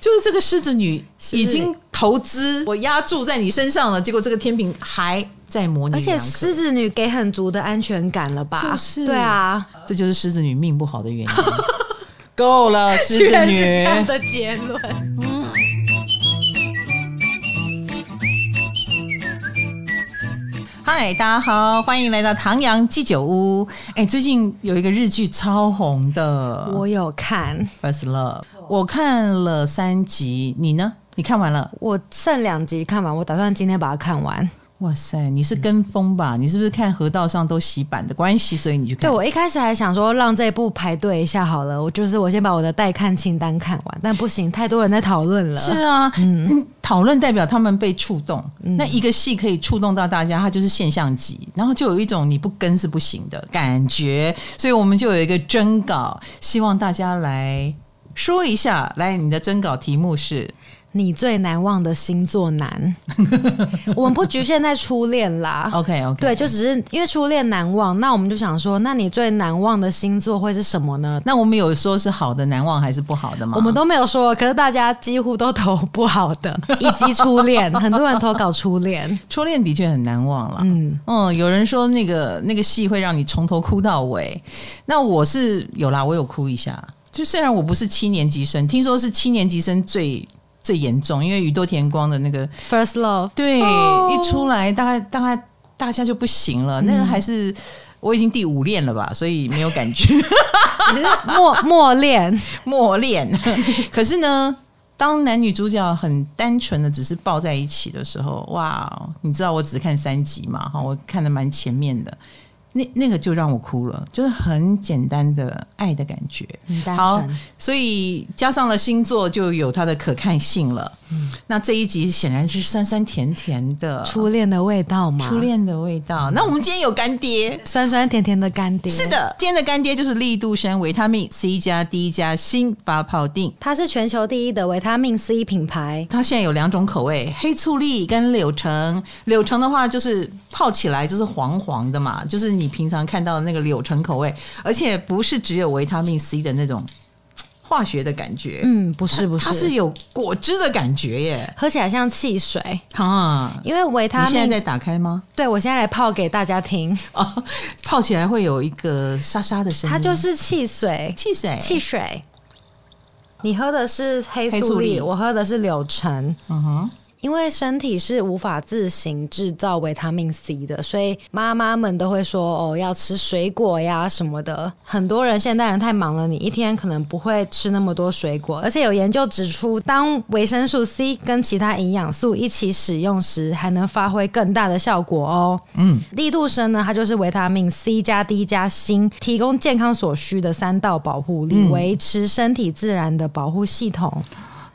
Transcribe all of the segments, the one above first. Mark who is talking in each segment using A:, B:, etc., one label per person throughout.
A: 就是这个狮子女已经投资，我押注在你身上了，结果这个天平还在模拟，
B: 而且狮子女给很足的安全感了吧？就是，对啊，
A: 这就是狮子女命不好的原因。够了，狮子女
B: 的结论。
A: 嗨，大家好，欢迎来到唐阳鸡酒屋。哎，最近有一个日剧超红的，
B: 我有看《
A: First Love》，我看了三集，你呢？你看完了？
B: 我剩两集看完，我打算今天把它看完。
A: 哇塞，你是跟风吧？你是不是看河道上都洗版的关系，所以你就看？
B: 对，我一开始还想说让这一部排队一下好了，我就是我先把我的待看清单看完，但不行，太多人在讨论了。
A: 是啊，嗯，讨论代表他们被触动。嗯、那一个戏可以触动到大家，它就是现象级，然后就有一种你不跟是不行的感觉，所以我们就有一个征稿，希望大家来说一下。来，你的征稿题目是？
B: 你最难忘的星座男，我们不局限在初恋啦。
A: OK OK，
B: 对，就只是因为初恋难忘，那我们就想说，那你最难忘的星座会是什么呢？
A: 那我们有说是好的难忘还是不好的吗？
B: 我们都没有说，可是大家几乎都投不好的，以及初恋，很多人投稿初恋，
A: 初恋的确很难忘了。嗯嗯，有人说那个那个戏会让你从头哭到尾，那我是有啦，我有哭一下。就虽然我不是七年级生，听说是七年级生最。最严重，因为宇多田光的那个
B: First Love，
A: 对，oh. 一出来，大概大概大家就不行了。嗯、那个还是我已经第五恋了吧，所以没有感觉。
B: 默默恋，
A: 默恋。可是呢，当男女主角很单纯的只是抱在一起的时候，哇！你知道我只看三集嘛？哈，我看的蛮前面的。那那个就让我哭了，就是很简单的爱的感觉。好，所以加上了星座，就有它的可看性了。嗯，那这一集显然是酸酸甜甜的
B: 初恋的味道嘛？
A: 初恋的味道。那我们今天有干爹，
B: 酸酸甜甜的干爹。
A: 是的，今天的干爹就是立杜参维他命 C 加 D 加新发泡定，
B: 它是全球第一的维他命 C 品牌。
A: 它现在有两种口味，黑醋栗跟柳橙。柳橙的话就是泡起来就是黄黄的嘛，就是。你平常看到的那个柳橙口味，而且不是只有维他命 C 的那种化学的感觉，
B: 嗯，不是不是，
A: 它是有果汁的感觉耶，
B: 喝起来像汽水
A: 啊。
B: 因为维他命，
A: 你现在在打开吗？
B: 对，我现在来泡给大家听
A: 哦，泡起来会有一个沙沙的声音，
B: 它就是汽水，
A: 汽水，
B: 汽水。你喝的是黑醋栗，我喝的是柳橙，嗯哼。因为身体是无法自行制造维他命 C 的，所以妈妈们都会说哦，要吃水果呀什么的。很多人现代人太忙了，你一天可能不会吃那么多水果。而且有研究指出，当维生素 C 跟其他营养素一起使用时，还能发挥更大的效果哦。嗯，力度生呢，它就是维他命 C 加 D 加锌，提供健康所需的三道保护力，维持身体自然的保护系统。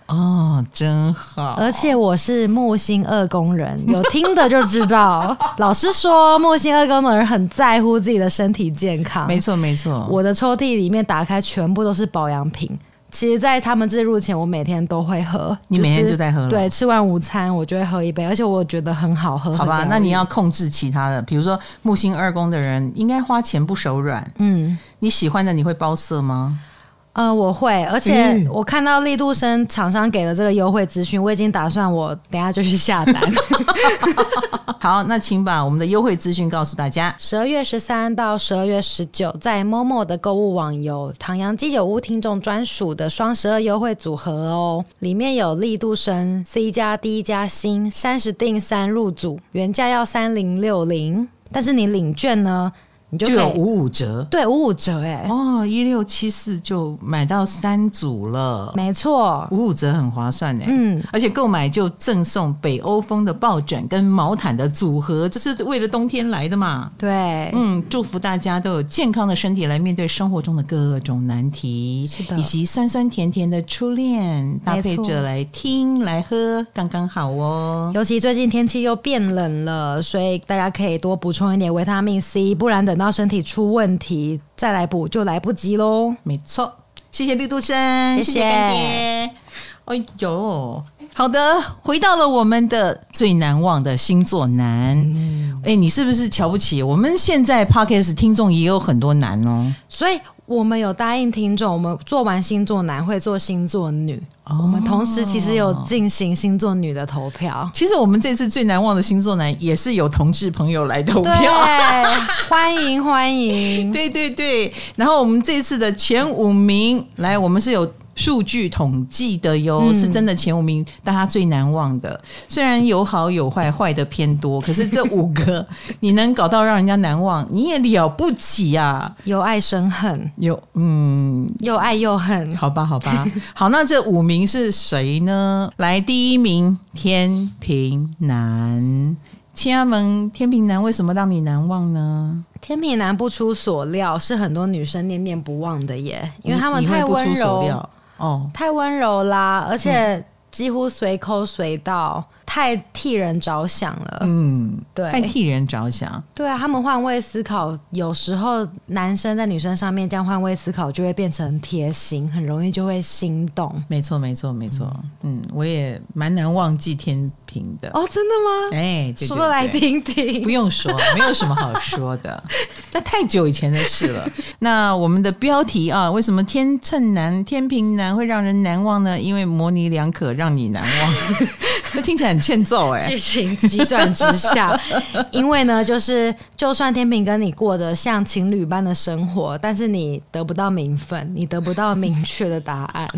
A: 哦，真好！
B: 而且我是木星二宫人，有听的就知道。老师说，木星二宫的人很在乎自己的身体健康。
A: 没错，没错。
B: 我的抽屉里面打开，全部都是保养品。其实，在他们置入前，我每天都会喝。
A: 你每天就在喝了？
B: 对，吃完午餐我就会喝一杯，而且我觉得很好喝。
A: 好吧，那你要控制其他的，比如说木星二宫的人应该花钱不手软。嗯，你喜欢的你会包色吗？
B: 呃，我会，而且我看到力度生厂商给的这个优惠资讯，我已经打算我等下就去下单。
A: 好，那请把我们的优惠资讯告诉大家。
B: 十二月十三到十二月十九，在 Momo 的购物网有唐阳鸡酒屋听众专属的双十二优惠组合哦，里面有力度生 C 加 D 加新三十定三入组，原价要三零六零，但是你领券呢？
A: 就有五五折，
B: 对，五五折哎，
A: 哦，一六七四就买到三组了，
B: 没错，
A: 五五折很划算哎，嗯，而且购买就赠送北欧风的抱枕跟毛毯的组合，这是为了冬天来的嘛，
B: 对，
A: 嗯，祝福大家都有健康的身体来面对生活中的各种难题，
B: 是的，
A: 以及酸酸甜甜的初恋搭配着来听来喝，刚刚好哦。
B: 尤其最近天气又变冷了，所以大家可以多补充一点维他命 C，不然等到。到身体出问题再来补就来不及喽。
A: 没错，谢谢绿度生，谢谢干爹。哎呦，好的，回到了我们的最难忘的星座男。哎、嗯，你是不是瞧不起我们？现在 Podcast 听众也有很多男哦，
B: 所以我们有答应听众，我们做完星座男会做星座女。哦、我们同时其实有进行星座女的投票。
A: 其实我们这次最难忘的星座男也是有同志朋友来投票，
B: 欢迎欢迎。
A: 对对对，然后我们这次的前五名，来，我们是有。数据统计的哟，嗯、是真的前五名，大家最难忘的。虽然有好有坏，坏的偏多，可是这五个 你能搞到让人家难忘，你也了不起呀、啊！
B: 由爱生恨，
A: 有嗯，
B: 又爱又恨，
A: 好吧，好吧，好，那这五名是谁呢？来，第一名天平男，亲阿门，天平男为什么让你难忘呢？
B: 天平男不出所料是很多女生念念不忘的耶，因为他们太温柔。哦，太温柔啦，而且几乎随口随到。太替人着想了，
A: 嗯，对，太替人着想，
B: 对啊，他们换位思考，有时候男生在女生上面这样换位思考，就会变成贴心，很容易就会心动。
A: 没错，没错，没错，嗯，嗯，我也蛮难忘记天平的。
B: 哦，真的吗？
A: 哎，
B: 说来听听。
A: 不用说，没有什么好说的，那太久以前的事了。那我们的标题啊，为什么天秤男、天平男会让人难忘呢？因为模棱两可，让你难忘。那听起来很欠揍哎！
B: 剧情急转直下，因为呢，就是就算天平跟你过着像情侣般的生活，但是你得不到名分，你得不到明确的答案，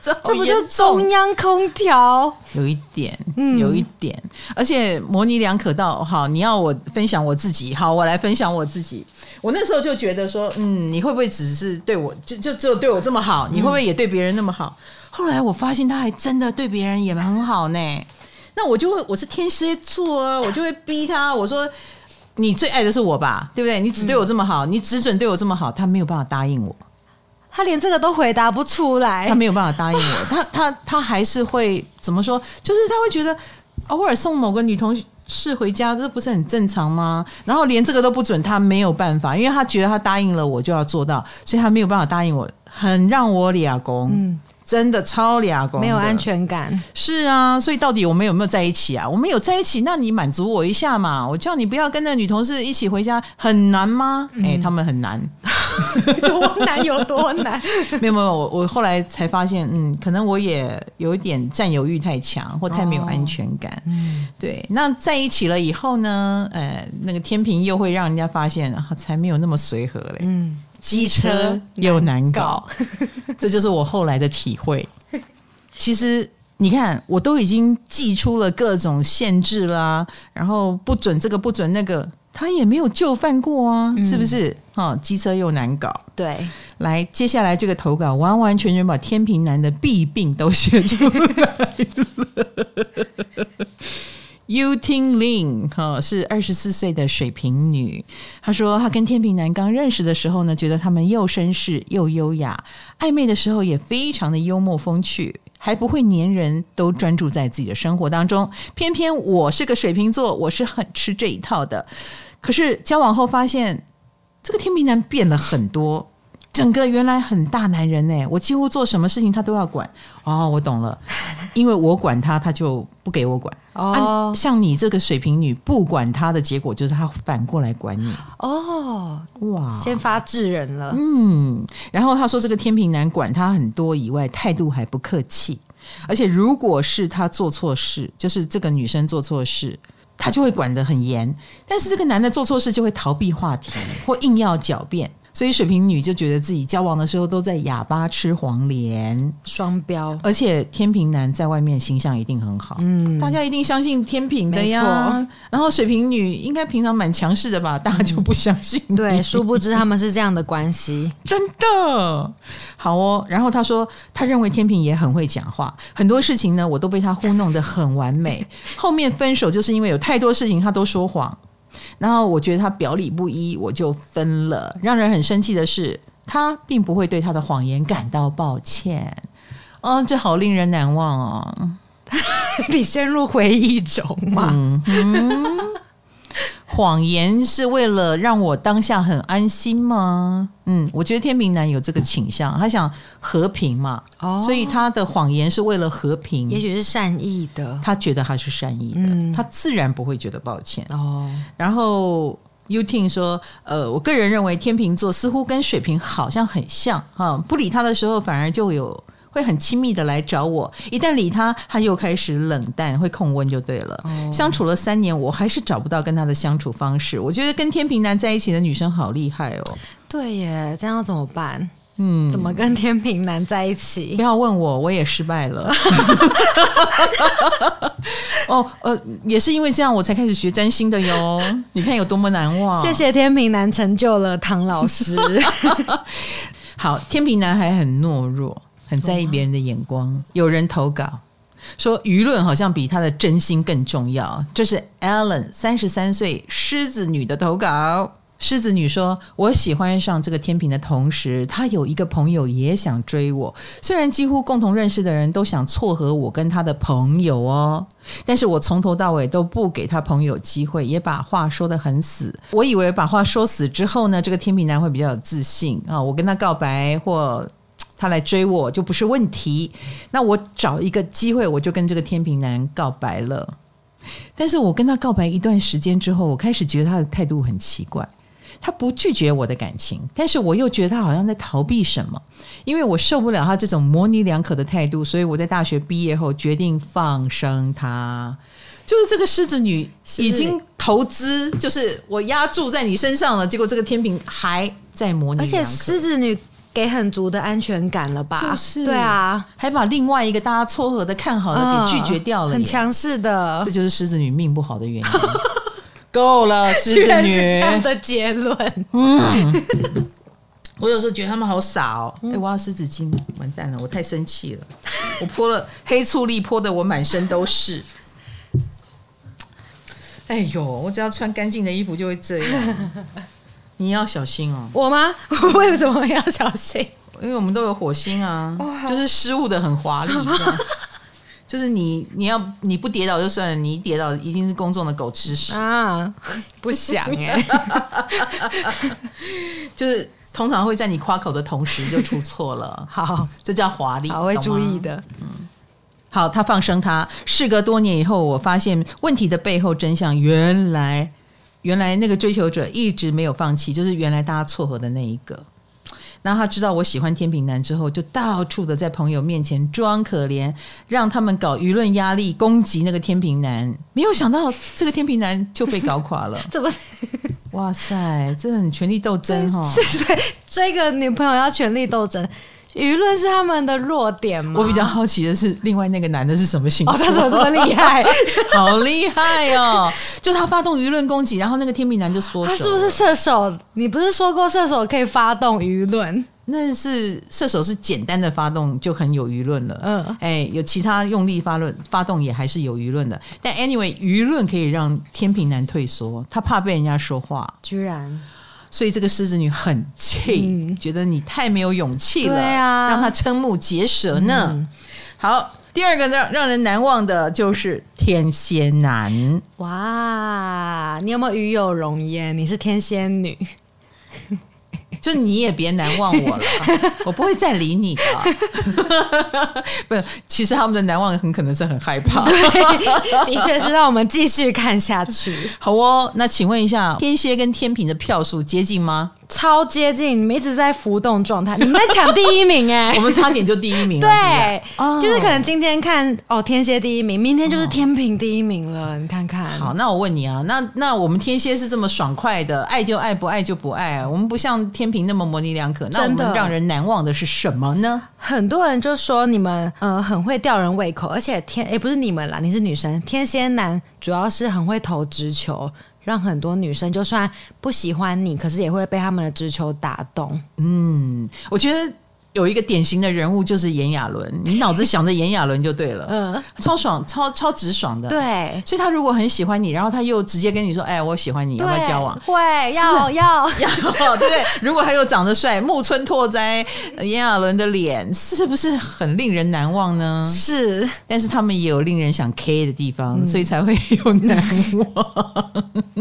B: 这，这不就中央空调？
A: 有一点，嗯，有一点，而且模棱两可到好，你要我分享我自己，好，我来分享我自己。我那时候就觉得说，嗯，你会不会只是对我，就就只有对我这么好？你会不会也对别人那么好？后来我发现他还真的对别人也很好呢，那我就会，我是天蝎座啊，我就会逼他，我说你最爱的是我吧，对不对？你只对我这么好，你只准对我这么好，他没有办法答应我，
B: 他连这个都回答不出来，
A: 他没有办法答应我，他他他还是会怎么说？就是他会觉得偶尔送某个女同事回家，这不是很正常吗？然后连这个都不准，他没有办法，因为他觉得他答应了我就要做到，所以他没有办法答应我，很让我俩公。嗯真的超俩公，
B: 没有安全感。
A: 是啊，所以到底我们有没有在一起啊？我们有在一起，那你满足我一下嘛？我叫你不要跟那女同事一起回家，很难吗？哎、嗯欸，他们很难，
B: 多难有多难？
A: 没有没有，我我后来才发现，嗯，可能我也有一点占有欲太强，或太没有安全感。哦、对。那在一起了以后呢？呃，那个天平又会让人家发现，啊、才没有那么随和嘞。嗯。机车又难搞，这就是我后来的体会。其实你看，我都已经寄出了各种限制啦，然后不准这个，不准那个，他也没有就范过啊，是不是？哈，机车又难搞。
B: 对，
A: 来，接下来这个投稿完完全全把天平男的弊病都写出来了。Yuting Lin 哈是二十四岁的水瓶女，她说她跟天秤男刚认识的时候呢，觉得他们又绅士又优雅，暧昧的时候也非常的幽默风趣，还不会黏人，都专注在自己的生活当中。偏偏我是个水瓶座，我是很吃这一套的。可是交往后发现，这个天秤男变了很多。整个原来很大男人呢，我几乎做什么事情他都要管。哦，我懂了，因为我管他，他就不给我管。哦、啊，像你这个水瓶女，不管他的结果就是他反过来管你。
B: 哦，哇，先发制人了。
A: 嗯，然后他说这个天平男管他很多以外，态度还不客气，而且如果是他做错事，就是这个女生做错事，他就会管得很严。但是这个男的做错事就会逃避话题，或硬要狡辩。所以水瓶女就觉得自己交往的时候都在哑巴吃黄连，
B: 双标。
A: 而且天秤男在外面形象一定很好，嗯，大家一定相信天秤的呀。然后水瓶女应该平常蛮强势的吧，大家就不相信。
B: 对，殊不知他们是这样的关系，
A: 真的好哦。然后他说，他认为天秤也很会讲话，很多事情呢，我都被他糊弄得很完美。后面分手就是因为有太多事情他都说谎。然后我觉得他表里不一，我就分了。让人很生气的是，他并不会对他的谎言感到抱歉。哦，这好令人难忘哦！
B: 你陷入回忆中吗？嗯嗯
A: 谎言是为了让我当下很安心吗？嗯，我觉得天秤男有这个倾向，他想和平嘛，哦，所以他的谎言是为了和平，
B: 也许是善意的，
A: 他觉得他是善意的，嗯，他自然不会觉得抱歉。哦。然后 U Ting 说，呃，我个人认为天秤座似乎跟水瓶好像很像哈，不理他的时候反而就有会很亲密的来找我，一旦理他，他又开始冷淡，会控温就对了。哦、相处了三年，我还是找不到跟他的相处方式。我觉得跟天平男在一起的女生好厉害哦。
B: 对耶，这样要怎么办？嗯，怎么跟天平男在一起？
A: 不要问我，我也失败了。哦，呃，也是因为这样，我才开始学占星的哟。你看有多么难忘。
B: 谢谢天平男成就了唐老师。
A: 好，天平男还很懦弱，很在意别人的眼光。有人投稿说，舆论好像比他的真心更重要。这是 Allen 三十三岁狮子女的投稿。狮子女说：“我喜欢上这个天秤的同时，他有一个朋友也想追我。虽然几乎共同认识的人都想撮合我跟他的朋友哦，但是我从头到尾都不给他朋友机会，也把话说得很死。我以为把话说死之后呢，这个天秤男会比较有自信啊，我跟他告白或他来追我就不是问题。那我找一个机会，我就跟这个天平男告白了。但是我跟他告白一段时间之后，我开始觉得他的态度很奇怪。”他不拒绝我的感情，但是我又觉得他好像在逃避什么，因为我受不了他这种模棱两可的态度，所以我在大学毕业后决定放生他。就是这个狮子女已经投资，就是我压注在你身上了，结果这个天平还在模棱两可，
B: 而且狮子女给很足的安全感了吧？就是对啊，
A: 还把另外一个大家撮合的看好的给拒绝掉了，
B: 很强势的，
A: 这就是狮子女命不好的原因。够了，狮子女
B: 这样的结论。
A: 嗯，我有时候觉得他们好傻哦。哎、欸，我要湿纸巾，完蛋了，我太生气了。我泼了黑醋栗，泼的我满身都是。哎呦，我只要穿干净的衣服就会这样。你要小心哦。
B: 我吗？我为什么要小心？
A: 因为我们都有火星啊，就是失误的很华丽。就是你，你要你不跌倒就算了，你一跌倒一定是公众的狗吃屎
B: 啊！不想哎，
A: 就是通常会在你夸口的同时就出错了。
B: 好，
A: 这叫华丽，
B: 我会注意的。
A: 嗯，好，他放生他。事隔多年以后，我发现问题的背后真相，原来原来那个追求者一直没有放弃，就是原来大家撮合的那一个。然后他知道我喜欢天平男之后，就到处的在朋友面前装可怜，让他们搞舆论压力攻击那个天平男。没有想到这个天平男就被搞垮了。
B: 怎么？
A: 哇塞，这很权力斗争哈！
B: 是 在追个女朋友要权力斗争。舆论是他们的弱点吗？
A: 我比较好奇的是，另外那个男的是什么星座？
B: 哦，他怎么这么厉害？
A: 好厉害哦！就他发动舆论攻击，然后那个天秤男就说：“
B: 他是不是射手？你不是说过射手可以发动舆论？
A: 那是射手是简单的发动就很有舆论了。嗯，哎，有其他用力发论发动也还是有舆论的。但 anyway，舆论可以让天平男退缩，他怕被人家说话，
B: 居然。”
A: 所以这个狮子女很气，嗯、觉得你太没有勇气了，让她瞠目结舌呢。嗯、好，第二个让让人难忘的就是天蝎男。
B: 哇，你有没有与有容焉？你是天蝎女。
A: 就你也别难忘我了，我不会再理你的。不是，其实他们的难忘很可能是很害怕。
B: 的确是，让我们继续看下去。
A: 好哦，那请问一下，天蝎跟天秤的票数接近吗？
B: 超接近，你们一直在浮动状态，你们在抢第一名 哎，
A: 我们差点就第一名了。
B: 对，就是可能今天看哦天蝎第一名，明天就是天平第一名了，你看看。
A: 好，那我问你啊，那那我们天蝎是这么爽快的，爱就爱，不爱就不爱啊，我们不像天平那么模棱两可。那我们让人难忘的是什么呢？
B: 很多人就说你们呃很会吊人胃口，而且天也不是你们啦，你是女生，天蝎男主要是很会投直球。让很多女生就算不喜欢你，可是也会被他们的直球打动。
A: 嗯，我觉得。有一个典型的人物就是炎亚纶，你脑子想着炎亚纶就对了，嗯，超爽，超超直爽的，
B: 对。
A: 所以他如果很喜欢你，然后他又直接跟你说：“哎，我喜欢你，要不要交往？”
B: 会，要要 要，
A: 对不对？如果他又长得帅，木村拓哉、炎亚纶的脸，是不是很令人难忘呢？
B: 是，
A: 但是他们也有令人想 K 的地方，所以才会有难忘。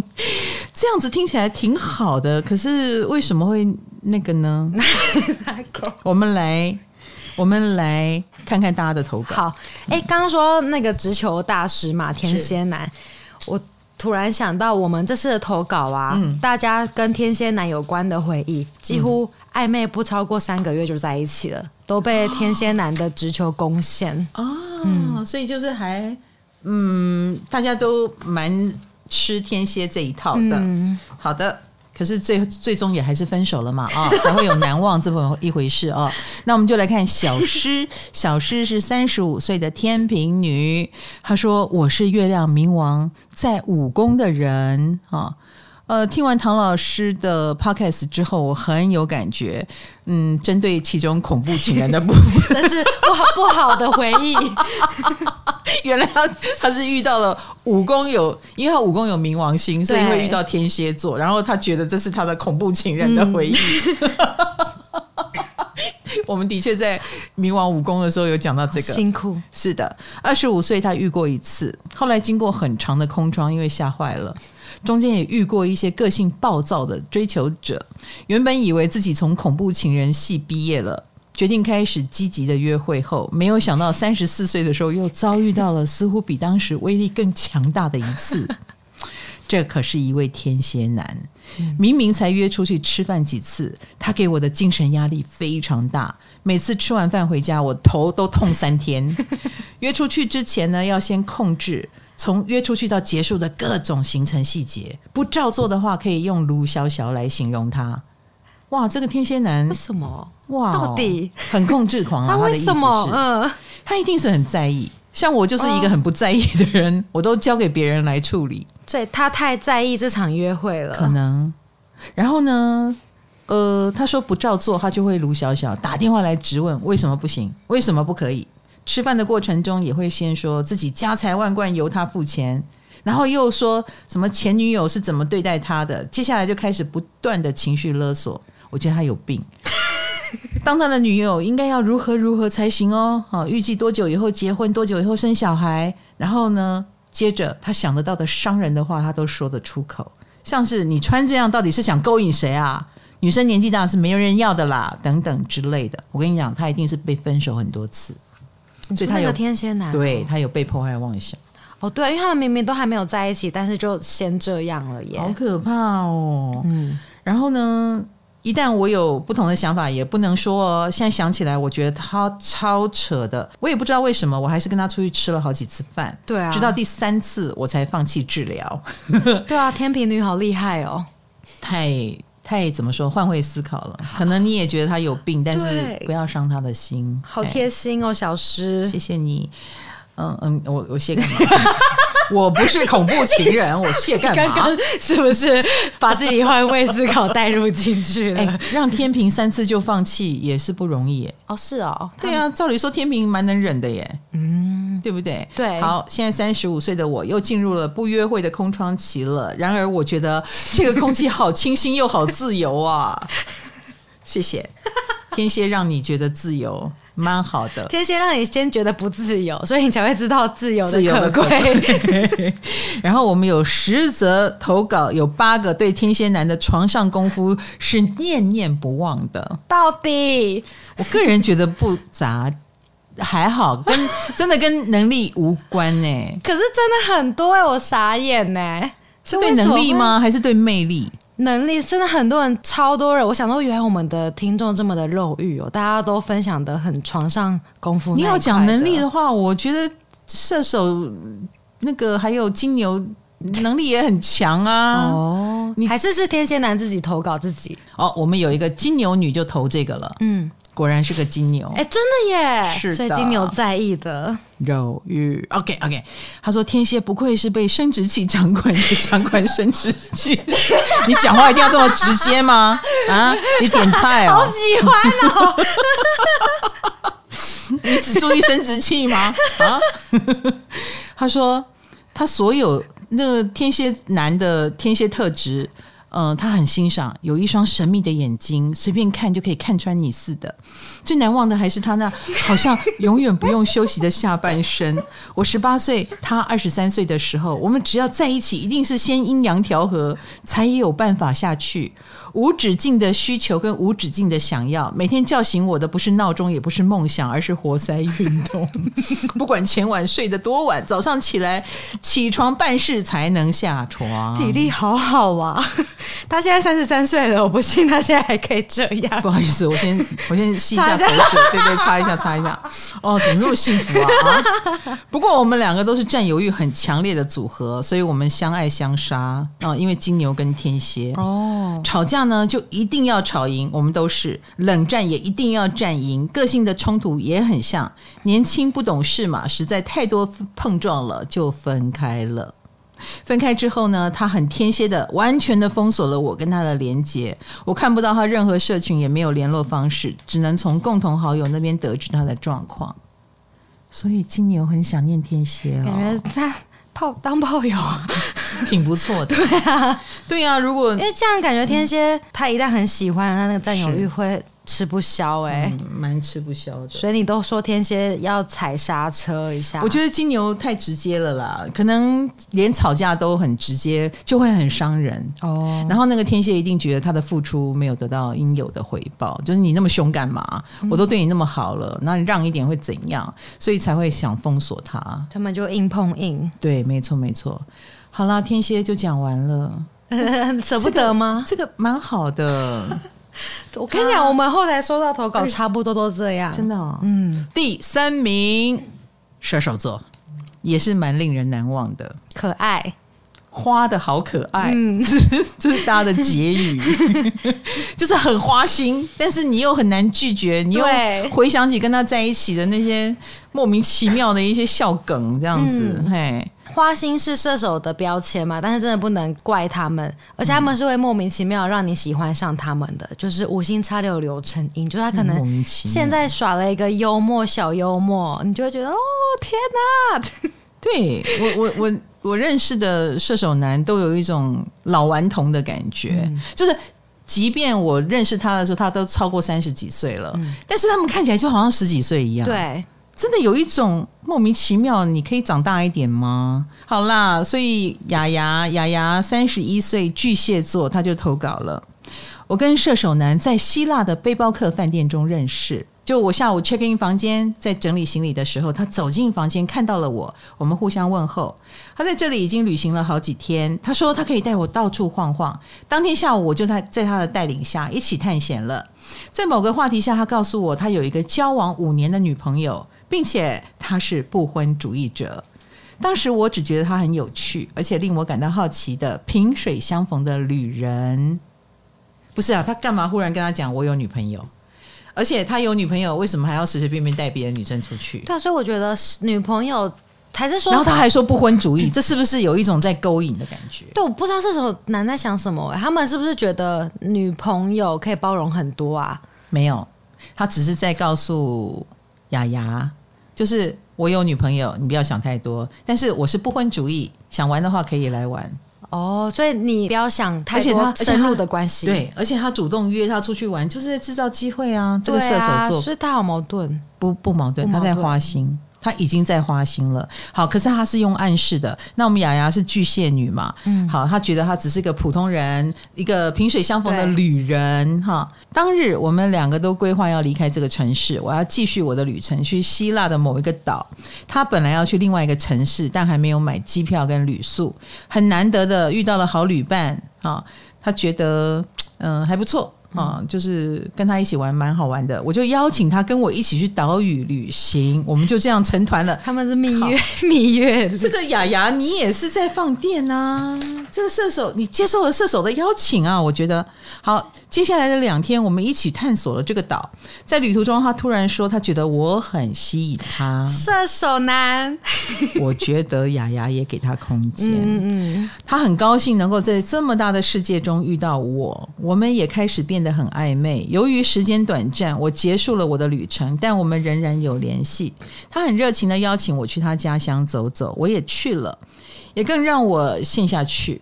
A: 这样子听起来挺好的，可是为什么会？那个呢？我们来，我们来看看大家的投稿。
B: 好，哎，刚刚说那个直球大师嘛，天蝎男，我突然想到，我们这次的投稿啊，嗯、大家跟天蝎男有关的回忆，几乎暧昧不超过三个月就在一起了，都被天蝎男的直球攻陷
A: 哦。嗯、所以就是还嗯，大家都蛮吃天蝎这一套的。嗯、好的。可是最最终也还是分手了嘛啊，才会有难忘这么一回事啊。那我们就来看小诗，小诗是三十五岁的天平女，她说：“我是月亮冥王在五宫的人啊。”呃，听完唐老师的 podcast 之后，我很有感觉。嗯，针对其中恐怖情人的部分，
B: 那是不好不好的回忆。
A: 原来他他是遇到了武功有，因为他武功有冥王星，所以会遇到天蝎座，然后他觉得这是他的恐怖情人的回忆。嗯、我们的确在冥王武功的时候有讲到这个，
B: 辛苦。
A: 是的，二十五岁他遇过一次，后来经过很长的空窗，因为吓坏了。中间也遇过一些个性暴躁的追求者，原本以为自己从恐怖情人系毕业了，决定开始积极的约会后，没有想到三十四岁的时候又遭遇到了似乎比当时威力更强大的一次。这可是一位天蝎男，明明才约出去吃饭几次，他给我的精神压力非常大，每次吃完饭回家，我头都痛三天。约出去之前呢，要先控制。从约出去到结束的各种行程细节，不照做的话，可以用卢小小来形容他。哇，这个天蝎男
B: 为什么？
A: 哇，
B: 到底
A: 很控制狂啊？他为什么？嗯，他一定是很在意。像我就是一个很不在意的人，哦、我都交给别人来处理。
B: 对，他太在意这场约会了，
A: 可能。然后呢？呃，他说不照做，他就会卢小小打电话来质问为什么不行，为什么不可以。吃饭的过程中也会先说自己家财万贯由他付钱，然后又说什么前女友是怎么对待他的，接下来就开始不断的情绪勒索。我觉得他有病。当他的女友应该要如何如何才行哦？好，预计多久以后结婚，多久以后生小孩？然后呢，接着他想得到的伤人的话，他都说得出口，像是你穿这样到底是想勾引谁啊？女生年纪大是没有人要的啦，等等之类的。我跟你讲，他一定是被分手很多次。
B: 所以他有天蝎男，
A: 对他有被迫害妄想。
B: 哦，对，因为他们明明都还没有在一起，但是就先这样了耶，
A: 好可怕哦。嗯，然后呢，一旦我有不同的想法，也不能说哦。现在想起来，我觉得他超扯的。我也不知道为什么，我还是跟他出去吃了好几次饭。
B: 对啊，
A: 直到第三次我才放弃治疗。
B: 对啊，天平女好厉害哦，
A: 太。太怎么说？换位思考了，可能你也觉得他有病，但是不要伤他的心。
B: 好贴心哦，小诗，
A: 谢谢你。嗯嗯，我我谢干嘛？我不是恐怖情人，我谢干嘛？刚刚
B: 是不是把自己换位思考带入进去了？
A: 欸，让天平三次就放弃也是不容易耶。
B: 哦，是哦，
A: 对啊，照理说天平蛮能忍的耶。嗯，对不对？
B: 对。
A: 好，现在三十五岁的我又进入了不约会的空窗期了。然而，我觉得这个空气好清新又好自由啊！谢谢天蝎，让你觉得自由。蛮好的，
B: 天蝎让你先觉得不自由，所以你才会知道自由的可贵。
A: 然后我们有十则投稿，有八个对天蝎男的床上功夫是念念不忘的。
B: 到底，
A: 我个人觉得不杂，还好，跟 真的跟能力无关呢。
B: 可是真的很多哎，我傻眼呢，
A: 是对能力吗？还是对魅力？
B: 能力真的很多人，超多人。我想说，原来我们的听众这么的肉欲哦，大家都分享的很床上功夫。
A: 你要讲能力的话，我觉得射手那个还有金牛能力也很强啊。
B: 哦，你还是是天蝎男自己投稿自己
A: 哦。我们有一个金牛女就投这个了，嗯。果然是个金牛，
B: 哎，真的耶！是的，所以金牛在意的
A: 肉欲。OK OK，他说天蝎不愧是被生殖器掌管的掌管生殖器。你讲话一定要这么直接吗？啊，你点菜哦，
B: 好喜欢哦。
A: 你只注意生殖器吗？啊？他说他所有那个天蝎男的天蝎特质。嗯、他很欣赏有一双神秘的眼睛，随便看就可以看穿你似的。最难忘的还是他那好像永远不用休息的下半身。我十八岁，他二十三岁的时候，我们只要在一起，一定是先阴阳调和，才有办法下去。无止境的需求跟无止境的想要，每天叫醒我的不是闹钟，也不是梦想，而是活塞运动。不管前晚睡得多晚，早上起来起床办事才能下床，
B: 体力好好啊。他现在三十三岁了，我不信他现在还可以这样。
A: 不好意思，我先 我先吸一下口水，对对，擦一下擦一下。哦，怎么那么幸福啊？啊 不过我们两个都是占有欲很强烈的组合，所以我们相爱相杀啊、哦。因为金牛跟天蝎哦，吵架呢就一定要吵赢，我们都是冷战也一定要战赢，个性的冲突也很像。年轻不懂事嘛，实在太多碰撞了，就分开了。分开之后呢，他很天蝎的，完全的封锁了我跟他的连接，我看不到他任何社群，也没有联络方式，只能从共同好友那边得知他的状况。所以金牛很想念天蝎哦，
B: 感觉他炮当炮友
A: 挺不错的。
B: 对啊，
A: 对啊，如果
B: 因为这样感觉天蝎他一旦很喜欢，他那个占有欲会。吃不消哎、欸，
A: 蛮、嗯、吃不消的。
B: 所以你都说天蝎要踩刹车一下。
A: 我觉得金牛太直接了啦，可能连吵架都很直接，就会很伤人哦。然后那个天蝎一定觉得他的付出没有得到应有的回报，就是你那么凶干嘛？嗯、我都对你那么好了，那你让一点会怎样？所以才会想封锁他。
B: 他们就硬碰硬。
A: 对，没错没错。好啦，天蝎就讲完了，
B: 舍不得吗？
A: 这个蛮、这个、好的。
B: 我跟你讲，我们后来收到投稿，差不多都这样，
A: 真的哦。嗯，第三名射手座也是蛮令人难忘的，
B: 可爱，
A: 花的好可爱，嗯，这 是这是大家的结语，就是很花心，但是你又很难拒绝，你又回想起跟他在一起的那些莫名其妙的一些笑梗，这样子，嗯、嘿。
B: 花心是射手的标签嘛？但是真的不能怪他们，而且他们是会莫名其妙让你喜欢上他们的，就是无心插柳柳成荫，就是他可能现在耍了一个幽默小幽默，你就会觉得哦天哪！
A: 对我我我我认识的射手男都有一种老顽童的感觉，嗯、就是即便我认识他的时候，他都超过三十几岁了，嗯、但是他们看起来就好像十几岁一样。
B: 对。
A: 真的有一种莫名其妙，你可以长大一点吗？好啦，所以雅雅雅雅三十一岁巨蟹座，他就投稿了。我跟射手男在希腊的背包客饭店中认识。就我下午 check in 房间，在整理行李的时候，他走进房间看到了我，我们互相问候。他在这里已经旅行了好几天，他说他可以带我到处晃晃。当天下午，我就在在他的带领下一起探险了。在某个话题下，他告诉我他有一个交往五年的女朋友。并且他是不婚主义者。当时我只觉得他很有趣，而且令我感到好奇的萍水相逢的旅人。不是啊，他干嘛忽然跟他讲我有女朋友？而且他有女朋友，为什么还要随随便便带别的女生出去？
B: 对啊，所以我觉得女朋友还是说，
A: 然后他还说不婚主义，这是不是有一种在勾引的感觉？
B: 对，我不知道是什么男在想什么。他们是不是觉得女朋友可以包容很多啊？
A: 没有，他只是在告诉雅雅。就是我有女朋友，你不要想太多。但是我是不婚主义，想玩的话可以来玩。
B: 哦，所以你不要想太多深入的关系。
A: 对，而且他主动约他出去玩，就是在制造机会啊。这个射手座，
B: 啊、所以他好矛盾。
A: 不不矛盾，他在花心。他已经在花心了，好，可是他是用暗示的。那我们雅雅是巨蟹女嘛，嗯，好，他觉得他只是个普通人，一个萍水相逢的旅人，哈。当日我们两个都规划要离开这个城市，我要继续我的旅程去希腊的某一个岛。他本来要去另外一个城市，但还没有买机票跟旅宿，很难得的遇到了好旅伴，啊，他觉得嗯、呃、还不错。啊、嗯，就是跟他一起玩蛮好玩的，我就邀请他跟我一起去岛屿旅行，我们就这样成团了。
B: 他们是蜜月，蜜月。
A: 这个雅雅，你也是在放电啊？这个射手，你接受了射手的邀请啊？我觉得好。接下来的两天，我们一起探索了这个岛。在旅途中，他突然说，他觉得我很吸引他。
B: 射手男，
A: 我觉得雅雅也给他空间。
B: 嗯嗯，
A: 他很高兴能够在这么大的世界中遇到我。我们也开始变得很暧昧。由于时间短暂，我结束了我的旅程，但我们仍然有联系。他很热情的邀请我去他家乡走走，我也去了，也更让我陷下去。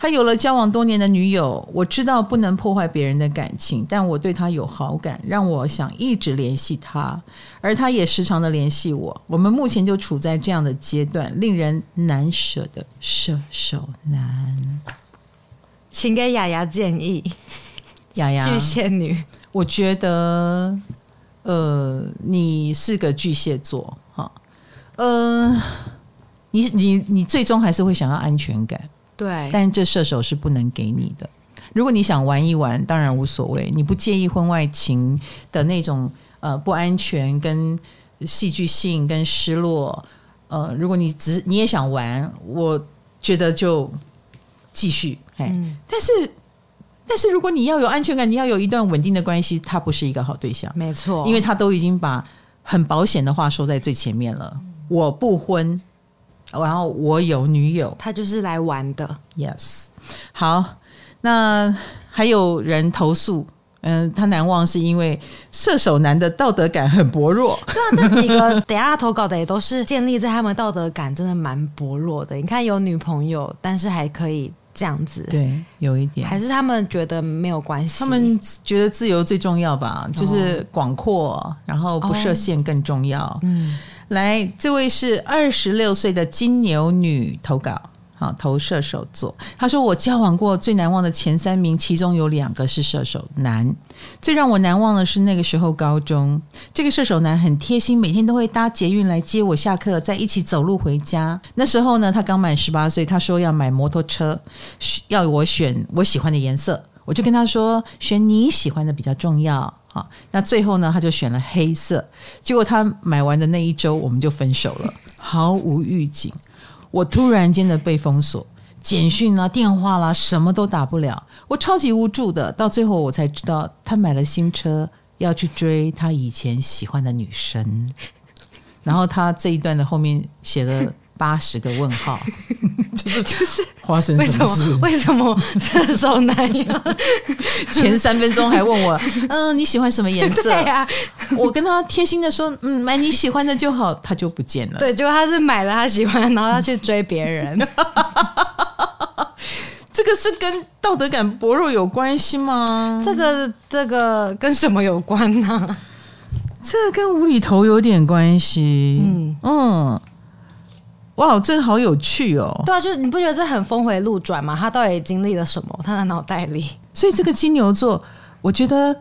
A: 他有了交往多年的女友，我知道不能破坏别人的感情，但我对他有好感，让我想一直联系他，而他也时常的联系我。我们目前就处在这样的阶段，令人难舍的射手男。
B: 请给雅雅建议，
A: 雅雅
B: 巨蟹女，
A: 我觉得，呃，你是个巨蟹座，哈，呃，你你你最终还是会想要安全感。
B: 对，
A: 但这射手是不能给你的。如果你想玩一玩，当然无所谓。你不介意婚外情的那种呃不安全、跟戏剧性、跟失落，呃，如果你只你也想玩，我觉得就继续。哎，嗯、但是但是如果你要有安全感，你要有一段稳定的关系，他不是一个好对象。
B: 没错，
A: 因为他都已经把很保险的话说在最前面了。我不婚。然后我有女友，
B: 他就是来玩的。
A: Yes，好，那还有人投诉，嗯，他难忘是因为射手男的道德感很薄弱。
B: 对啊，这几个 等下投稿的也都是建立在他们道德感真的蛮薄弱的。你看有女朋友，但是还可以这样子，
A: 对，有一点，
B: 还是他们觉得没有关系，
A: 他们觉得自由最重要吧，就是广阔，然后不设限更重要。哦、嗯。来，这位是二十六岁的金牛女投稿，好，投射手座。她说：“我交往过最难忘的前三名，其中有两个是射手男。最让我难忘的是那个时候高中，这个射手男很贴心，每天都会搭捷运来接我下课，再一起走路回家。那时候呢，他刚满十八岁，他说要买摩托车，要我选我喜欢的颜色，我就跟他说，选你喜欢的比较重要。”那最后呢，他就选了黑色。结果他买完的那一周，我们就分手了，毫无预警。我突然间的被封锁，简讯啦、电话啦，什么都打不了。我超级无助的。到最后，我才知道他买了新车，要去追他以前喜欢的女生。然后他这一段的后面写了。八十个问号，就是就是发生什么事？
B: 为什么这手男友
A: 前三分钟还问我，嗯，你喜欢什么颜色？啊、我跟他贴心的说，嗯，买你喜欢的就好，他就不见了。
B: 对，结果他是买了他喜欢，然后他去追别人。
A: 这个是跟道德感薄弱有关系吗？
B: 这个这个跟什么有关呢？
A: 这个跟无厘头有点关系。嗯嗯。哇，这个好有趣哦！
B: 对啊，就是你不觉得这很峰回路转吗？他到底经历了什么？他的脑袋里，
A: 所以这个金牛座，我觉得，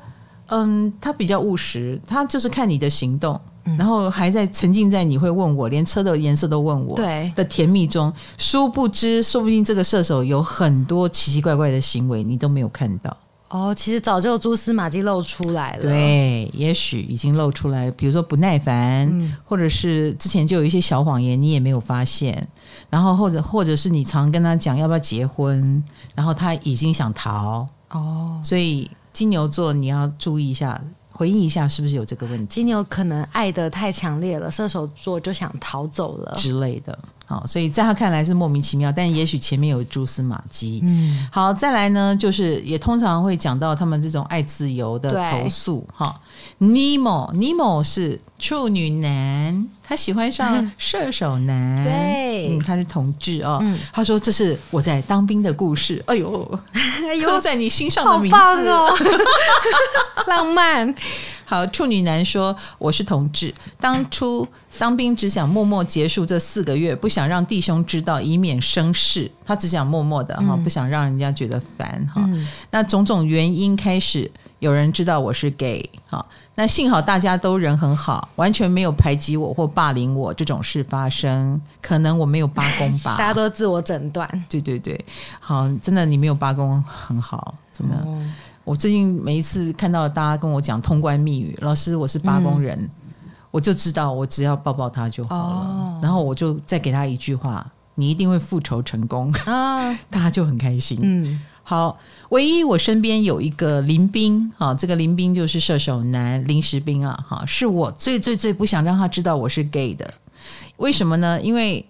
A: 嗯，他比较务实，他就是看你的行动，嗯、然后还在沉浸在你会问我，连车的颜色都问我，
B: 对
A: 的甜蜜中，殊不知，说不定这个射手有很多奇奇怪怪的行为，你都没有看到。
B: 哦，其实早就蛛丝马迹露出来了。
A: 对，也许已经露出来，比如说不耐烦，嗯、或者是之前就有一些小谎言，你也没有发现。然后或者或者是你常跟他讲要不要结婚，然后他已经想逃。哦，所以金牛座你要注意一下，回忆一下是不是有这个问题？
B: 金牛可能爱的太强烈了，射手座就想逃走了
A: 之类的。好，所以在他看来是莫名其妙，但也许前面有蛛丝马迹。嗯，好，再来呢，就是也通常会讲到他们这种爱自由的投诉。哈，Nemo，Nemo 是处女男，他喜欢上 射手男。
B: 对，
A: 嗯，他是同志哦。嗯，他说这是我在当兵的故事。哎呦，刻在你心上的名字，棒哦，
B: 浪漫。
A: 好，处女男说：“我是同志，当初当兵只想默默结束这四个月，不想让弟兄知道，以免生事。他只想默默的哈，嗯、不想让人家觉得烦哈。嗯、那种种原因开始有人知道我是 gay 哈。那幸好大家都人很好，完全没有排挤我或霸凌我这种事发生。可能我没有八公吧，
B: 大家都自我诊断。
A: 对对对，好，真的你没有八公很好，真的。哦”我最近每一次看到大家跟我讲通关密语，老师我是八公人，嗯、我就知道我只要抱抱他就好了，哦、然后我就再给他一句话：你一定会复仇成功啊！大家就很开心。嗯，好，唯一我身边有一个林兵啊，这个林兵就是射手男临时兵啊，哈，是我最最最不想让他知道我是 gay 的，为什么呢？因为。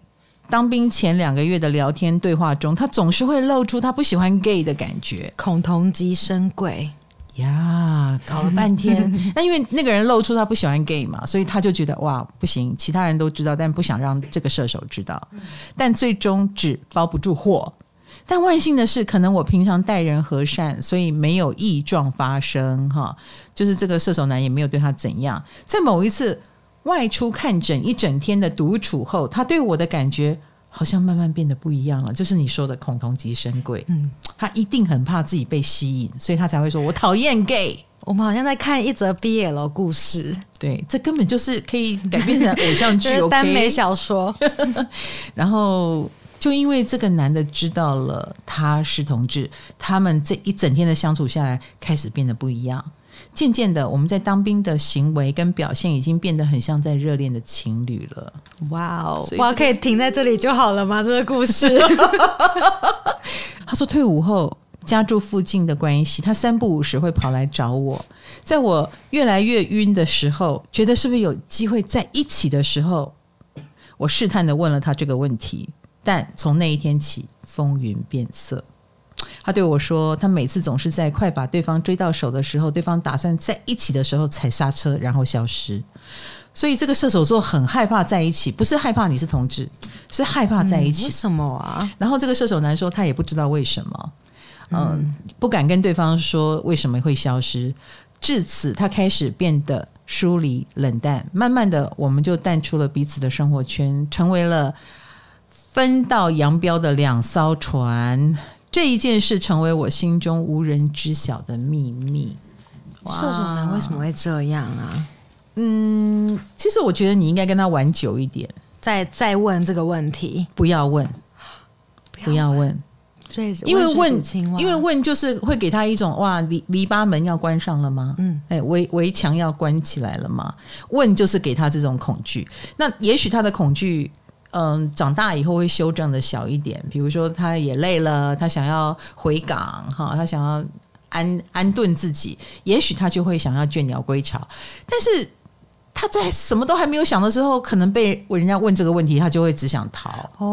A: 当兵前两个月的聊天对话中，他总是会露出他不喜欢 gay 的感觉。
B: 恐同即生鬼
A: 呀，搞了半天，那因为那个人露出他不喜欢 gay 嘛，所以他就觉得哇不行，其他人都知道，但不想让这个射手知道。但最终纸包不住火，但万幸的是，可能我平常待人和善，所以没有异状发生。哈，就是这个射手男也没有对他怎样。在某一次外出看诊一整天的独处后，他对我的感觉好像慢慢变得不一样了。就是你说的恐同即生贵。嗯，他一定很怕自己被吸引，所以他才会说：“我讨厌 gay。”
B: 我们好像在看一则 BL 故事，
A: 对，这根本就是可以改编成偶像剧，
B: 耽美小说。
A: 然后就因为这个男的知道了他是同志，他们这一整天的相处下来，开始变得不一样。渐渐的，我们在当兵的行为跟表现已经变得很像在热恋的情侣了。
B: 哇哦，哇，可以停在这里就好了吗？这个故事，
A: 他说退伍后。家住附近的关系，他三不五时会跑来找我。在我越来越晕的时候，觉得是不是有机会在一起的时候，我试探的问了他这个问题。但从那一天起，风云变色。他对我说，他每次总是在快把对方追到手的时候，对方打算在一起的时候踩刹车，然后消失。所以这个射手座很害怕在一起，不是害怕你是同志，是害怕在一起。
B: 嗯，为什么啊？
A: 然后这个射手男说，他也不知道为什么。嗯，不敢跟对方说为什么会消失，至此他开始变得疏离冷淡，慢慢的我们就淡出了彼此的生活圈，成为了分道扬镳的两艘船。这一件事成为我心中无人知晓的秘密。
B: 射手男为什么会这样啊？
A: 嗯，其实我觉得你应该跟他玩久一点，
B: 再再问这个问题，
A: 不要问，不要问。因为问，因为问就是会给他一种哇，篱篱笆门要关上了吗？嗯，哎，围围墙要关起来了吗？问就是给他这种恐惧。那也许他的恐惧，嗯，长大以后会修正的小一点。比如说，他也累了，他想要回港哈，他想要安安顿自己，也许他就会想要倦鸟归巢。但是。他在什么都还没有想的时候，可能被人家问这个问题，他就会只想逃。哦，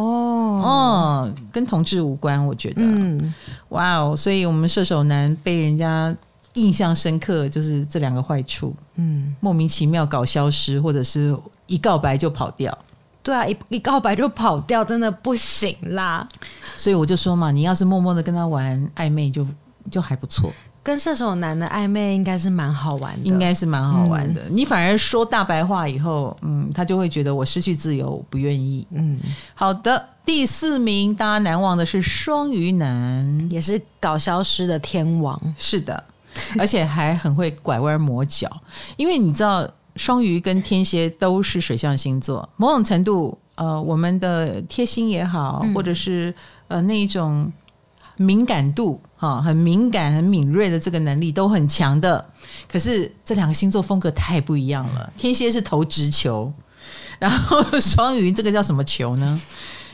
A: 哦，跟同志无关，我觉得。嗯，哇哦，所以我们射手男被人家印象深刻，就是这两个坏处。嗯，莫名其妙搞消失，或者是一告白就跑掉。
B: 对啊，一一告白就跑掉，真的不行啦。
A: 所以我就说嘛，你要是默默的跟他玩暧昧就，就就还不错。
B: 跟射手男的暧昧应该是蛮好玩的，
A: 应该是蛮好玩的。嗯、你反而说大白话以后，嗯，他就会觉得我失去自由，不愿意。嗯，好的，第四名大家难忘的是双鱼男，
B: 也是搞消失的天王。
A: 是的，而且还很会拐弯抹角。因为你知道，双鱼跟天蝎都是水象星座，某种程度，呃，我们的贴心也好，嗯、或者是呃那一种。敏感度哈，很敏感、很敏锐的这个能力都很强的。可是这两个星座风格太不一样了。天蝎是投直球，然后双鱼这个叫什么球呢？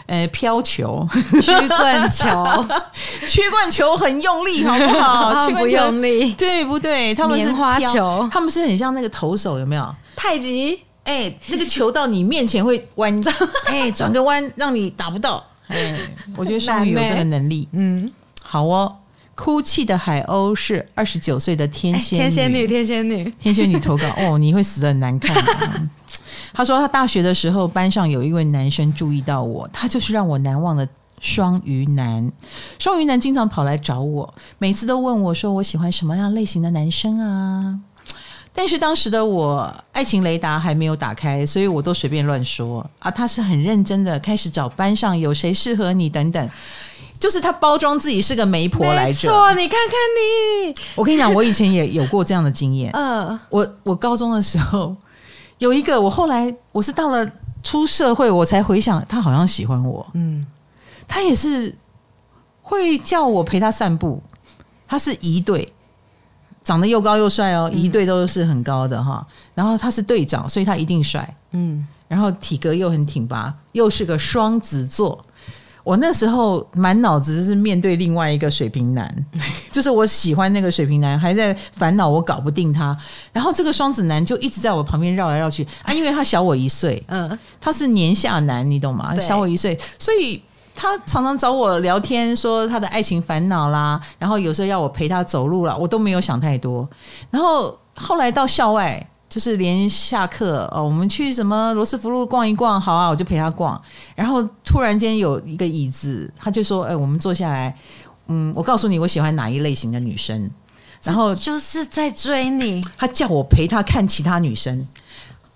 A: 呃，飘球、
B: 曲棍球、
A: 曲棍球很用力，好不好？曲棍球
B: 用力，
A: 对不对？他们是
B: 花球，
A: 他们是很像那个投手，有没有？
B: 太极，
A: 哎，那个球到你面前会弯，哎，转个弯让你打不到。哎，我觉得双鱼有这个能力。嗯，好哦。哭泣的海鸥是二十九岁的天仙
B: 天仙女，天仙女，
A: 天仙女投稿哦，你会死的很难看啊。他说他大学的时候，班上有一位男生注意到我，他就是让我难忘的双鱼男。双鱼男经常跑来找我，每次都问我说我喜欢什么样类型的男生啊。但是当时的我爱情雷达还没有打开，所以我都随便乱说啊。他是很认真的，开始找班上有谁适合你等等，就是他包装自己是个媒婆来着。
B: 错，你看看你，
A: 我跟你讲，我以前也有过这样的经验。嗯、呃，我我高中的时候有一个，我后来我是到了出社会，我才回想，他好像喜欢我。嗯，他也是会叫我陪他散步，他是一队。长得又高又帅哦，一队都是很高的哈。嗯、然后他是队长，所以他一定帅。嗯，然后体格又很挺拔，又是个双子座。我那时候满脑子是面对另外一个水瓶男，就是我喜欢那个水瓶男，还在烦恼我搞不定他。然后这个双子男就一直在我旁边绕来绕去啊，因为他小我一岁，嗯，他是年下男，你懂吗？小我一岁，所以。他常常找我聊天，说他的爱情烦恼啦，然后有时候要我陪他走路啦，我都没有想太多。然后后来到校外，就是连下课哦，我们去什么罗斯福路逛一逛，好啊，我就陪他逛。然后突然间有一个椅子，他就说：“哎，我们坐下来。”嗯，我告诉你，我喜欢哪一类型的女生，然后
B: 就是在追你。
A: 他叫我陪他看其他女生，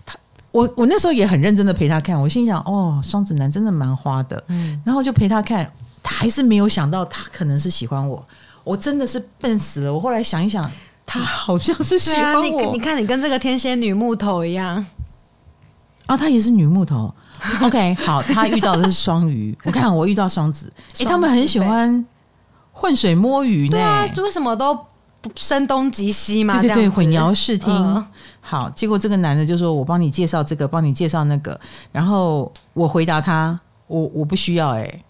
A: 他我我那时候也很认真的陪他看，我心想，哦，双子男真的蛮花的，嗯，然后就陪他看，他还是没有想到他可能是喜欢我，我真的是笨死了。我后来想一想，他好像是喜欢我，
B: 啊、你，你看你跟这个天蝎女木头一样，
A: 啊，他也是女木头。OK，好，他遇到的是双鱼，我看我遇到双子，哎，他们很喜欢。混水摸鱼呢？对
B: 啊，为什么都不声东击西嘛？
A: 对对对，混淆视听。嗯、好，结果这个男的就说：“我帮你介绍这个，帮你介绍那个。”然后我回答他：“我我不需要。”哎，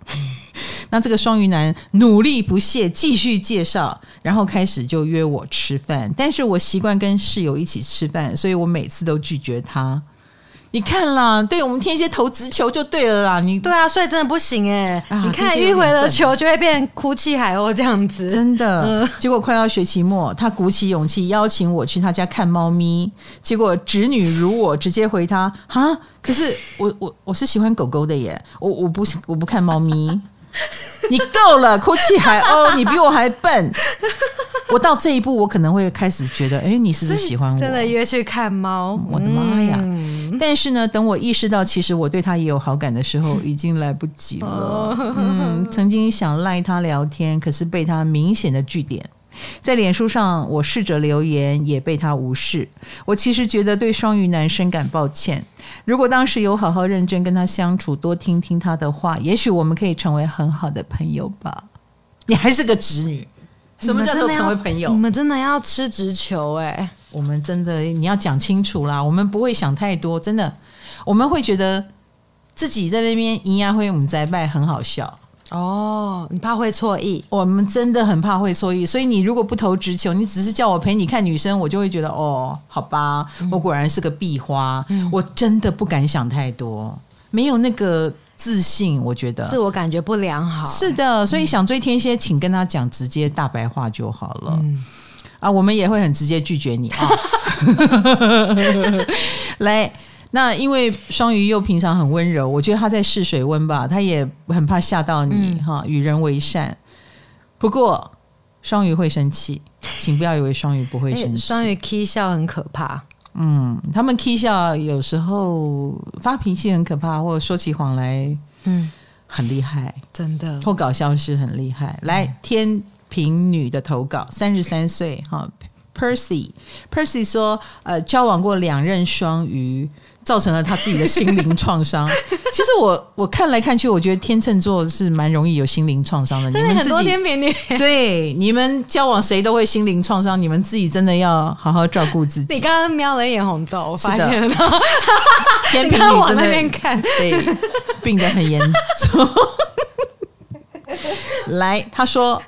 A: 那这个双鱼男努力不懈，继续介绍，然后开始就约我吃饭。但是我习惯跟室友一起吃饭，所以我每次都拒绝他。你看啦，对我们天蝎投直球就对了啦。你
B: 对啊，所以真的不行哎、欸。啊、你看迂回的球就会变哭泣海鸥这样子，
A: 真的。嗯、结果快要学期末，他鼓起勇气邀请我去他家看猫咪。结果侄女如我，直接回他哈，可是我我我是喜欢狗狗的耶，我我不我不看猫咪。你够了，哭泣海鸥，你比我还笨。我到这一步，我可能会开始觉得，哎，你是不是喜欢我？
B: 真的约去看猫，
A: 我的妈呀！嗯、但是呢，等我意识到其实我对他也有好感的时候，已经来不及了。哦、嗯，曾经想赖他聊天，可是被他明显的据点。在脸书上，我试着留言，也被他无视。我其实觉得对双鱼男深感抱歉。如果当时有好好认真跟他相处，多听听他的话，也许我们可以成为很好的朋友吧。你还是个直女，什么叫做成为朋友？
B: 你们真的要吃直球哎、欸！
A: 我们真的你要讲清楚啦。我们不会想太多，真的，我们会觉得自己在那边咿呀会我们在拜很好笑。
B: 哦，你怕会错意？
A: 我们真的很怕会错意，所以你如果不投直球，你只是叫我陪你看女生，我就会觉得哦，好吧，我果然是个壁花，嗯、我真的不敢想太多，没有那个自信，我觉得
B: 自我感觉不良好。
A: 是的，所以想追天蝎，请跟他讲直接大白话就好了。嗯、啊，我们也会很直接拒绝你啊。来。那因为双鱼又平常很温柔，我觉得他在试水温吧，他也很怕吓到你哈，嗯、与人为善。不过双鱼会生气，请不要以为双鱼不会生气。
B: 双鱼 K 笑很可怕，
A: 嗯，他们 K 笑有时候发脾气很可怕，或者说起谎来，嗯，很厉害，
B: 真的，
A: 或搞笑是很厉害。来，天平女的投稿，三十三岁哈，Percy，Percy 说，呃，交往过两任双鱼。造成了他自己的心灵创伤。其实我我看来看去，我觉得天秤座是蛮容易有心灵创伤的。
B: 真的很多天秤女，
A: 对，你们交往谁都会心灵创伤，你们自己真的要好好照顾自己。
B: 你刚刚瞄了一眼红豆，我发现了。
A: 的天秤女往那边看，对，病得很严重。来，他说：“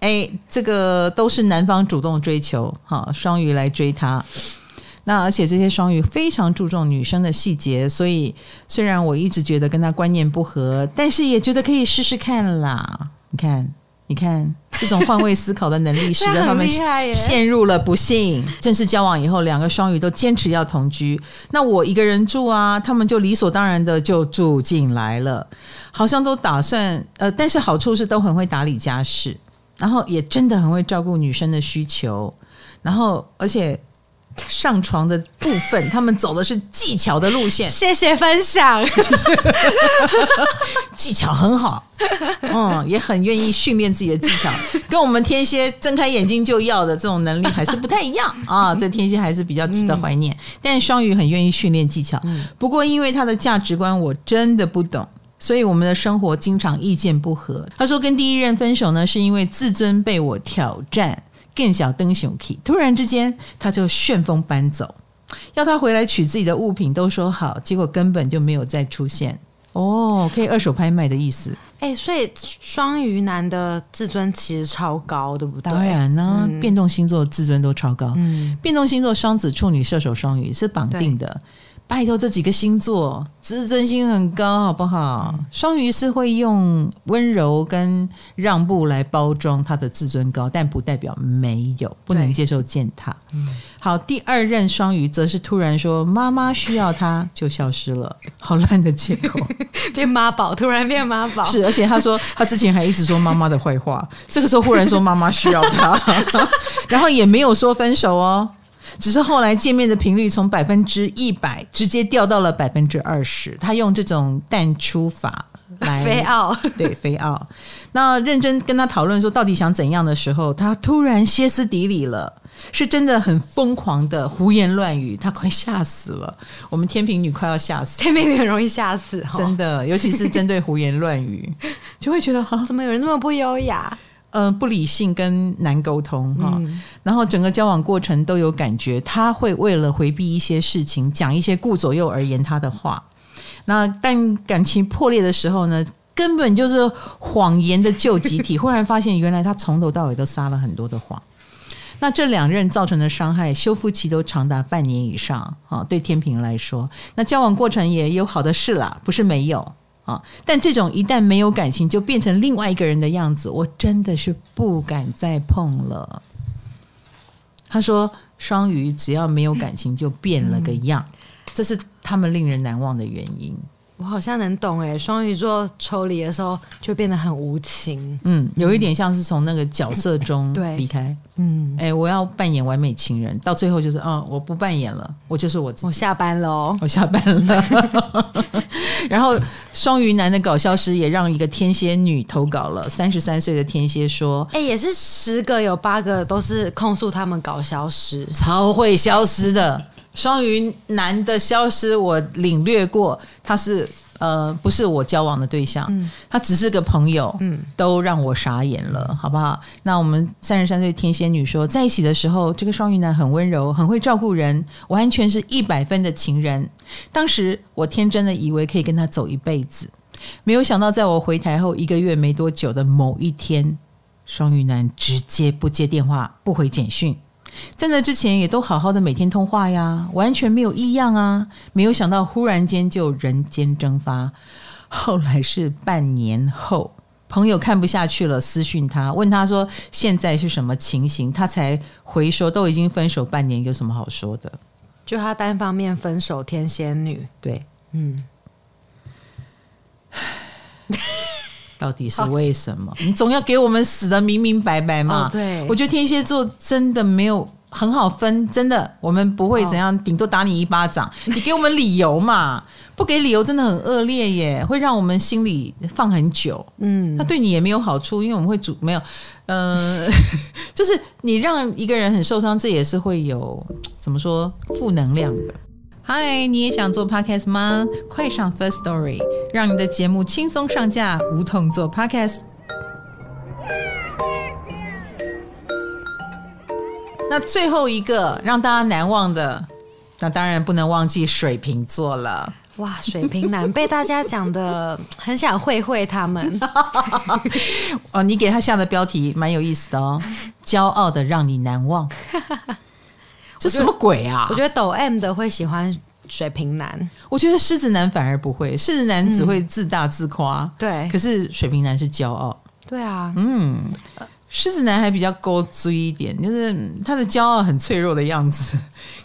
A: 哎，这个都是男方主动追求，哈，双鱼来追他。”那而且这些双鱼非常注重女生的细节，所以虽然我一直觉得跟他观念不合，但是也觉得可以试试看啦。你看，你看，这种换位思考的能力 使得他们陷入了不幸。正式交往以后，两个双鱼都坚持要同居。那我一个人住啊，他们就理所当然的就住进来了，好像都打算呃，但是好处是都很会打理家事，然后也真的很会照顾女生的需求，然后而且。上床的部分，他们走的是技巧的路线。
B: 谢谢分享，
A: 技巧很好，嗯，也很愿意训练自己的技巧，跟我们天蝎睁开眼睛就要的这种能力还是不太一样 啊。这天蝎还是比较值得怀念，嗯、但双鱼很愿意训练技巧。不过因为他的价值观我真的不懂，所以我们的生活经常意见不合。他说跟第一任分手呢，是因为自尊被我挑战。更小灯熊 key，突然之间他就旋风搬走，要他回来取自己的物品，都说好，结果根本就没有再出现。哦，可以二手拍卖的意思。
B: 哎，所以双鱼男的自尊其实超高，对不对？
A: 当然呢，嗯、变动星座自尊都超高。嗯，变动星座双子、处女、射手、双鱼是绑定的。拜托这几个星座自尊心很高，好不好？双鱼是会用温柔跟让步来包装他的自尊高，但不代表没有不能接受践踏。好，第二任双鱼则是突然说妈妈需要他，就消失了，好烂的借口，
B: 变妈宝，突然变妈宝。
A: 是，而且他说他之前还一直说妈妈的坏话，这个时候忽然说妈妈需要他，然后也没有说分手哦。只是后来见面的频率从百分之一百直接掉到了百分之二十，他用这种淡出法来
B: 飞奥，
A: 对飞奥。那认真跟他讨论说到底想怎样的时候，他突然歇斯底里了，是真的很疯狂的胡言乱语，他快吓死了。我们天平女快要吓死，
B: 天平女很容易吓死，
A: 真的，尤其是针对胡言乱语，就会觉得哈，
B: 怎么有人这么不优雅？
A: 呃，不理性跟难沟通哈，嗯、然后整个交往过程都有感觉，他会为了回避一些事情，讲一些顾左右而言他的话。那但感情破裂的时候呢，根本就是谎言的救集体。忽然发现，原来他从头到尾都撒了很多的谎。那这两任造成的伤害，修复期都长达半年以上啊。对天平来说，那交往过程也有好的事啦，不是没有。但这种一旦没有感情就变成另外一个人的样子，我真的是不敢再碰了。他说：“双鱼只要没有感情就变了个样，这是他们令人难忘的原因。”
B: 我好像能懂哎，双鱼座抽离的时候就变得很无情，
A: 嗯，有一点像是从那个角色中离开，嗯，哎，我要扮演完美情人，到最后就是，嗯，我不扮演了，我就是我自己，
B: 我下班了。哦，
A: 我下班了。然后双鱼男的搞笑师也让一个天蝎女投稿了，三十三岁的天蝎说，
B: 哎，也是十个有八个都是控诉他们搞消失，
A: 超会消失的。双鱼男的消失，我领略过，他是呃，不是我交往的对象，嗯、他只是个朋友，嗯，都让我傻眼了，好不好？那我们三十三岁天仙女说，在一起的时候，这个双鱼男很温柔，很会照顾人，完全是一百分的情人。当时我天真的以为可以跟他走一辈子，没有想到在我回台后一个月没多久的某一天，双鱼男直接不接电话，不回简讯。在那之前也都好好的每天通话呀，完全没有异样啊。没有想到忽然间就人间蒸发。后来是半年后，朋友看不下去了，私讯他问他说现在是什么情形，他才回说都已经分手半年，有什么好说的？
B: 就他单方面分手，天仙女。
A: 对，嗯。到底是为什么？你总要给我们死的明明白白嘛？
B: 哦、对，
A: 我觉得天蝎座真的没有很好分，真的，我们不会怎样，顶多打你一巴掌。你给我们理由嘛？不给理由真的很恶劣耶，会让我们心里放很久。嗯，他对你也没有好处，因为我们会主没有，嗯、呃，就是你让一个人很受伤，这也是会有怎么说负能量的。嗨，你也想做 podcast 吗？快上 First Story，让你的节目轻松上架，无痛做 podcast。那最后一个让大家难忘的，那当然不能忘记水瓶座了。
B: 哇，水瓶男被大家讲的很想会会他们。
A: 哦，你给他下的标题蛮有意思的哦，骄傲的让你难忘。这什么鬼啊？
B: 我觉得抖 M 的会喜欢水瓶男，
A: 我觉得狮子男反而不会，狮子男只会自大自夸。嗯、
B: 对，
A: 可是水瓶男是骄傲。
B: 对啊，
A: 嗯，狮子男还比较高追一点，就是他的骄傲很脆弱的样子。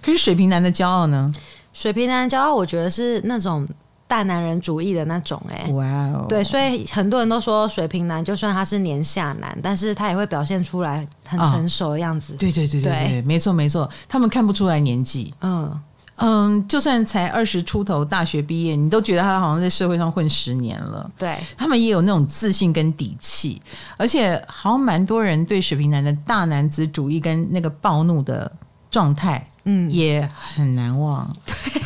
A: 可是水瓶男的骄傲呢？
B: 水瓶男的骄傲，我觉得是那种。大男人主义的那种哎，哇哦，对，所以很多人都说水瓶男，就算他是年下男，但是他也会表现出来很成熟的样子。
A: 对对对对对，没错没错，他们看不出来年纪。嗯嗯，就算才二十出头，大学毕业，你都觉得他好像在社会上混十年了。
B: 对，
A: 他们也有那种自信跟底气，而且好像蛮多人对水瓶男的大男子主义跟那个暴怒的状态。嗯，也很难忘。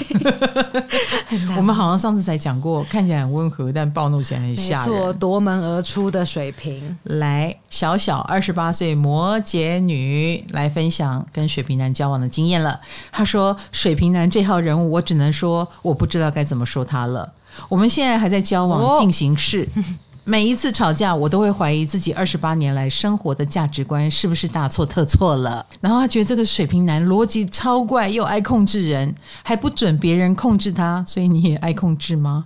A: 对，我们好像上次才讲过，看起来很温和，但暴怒起来很吓人。
B: 没错，夺门而出的水瓶。
A: 来，小小二十八岁摩羯女来分享跟水瓶男交往的经验了。她说：“水瓶男这号人物，我只能说我不知道该怎么说他了。我们现在还在交往进行式。哦 ”每一次吵架，我都会怀疑自己二十八年来生活的价值观是不是大错特错了。然后他觉得这个水瓶男逻辑超怪，又爱控制人，还不准别人控制他，所以你也爱控制吗？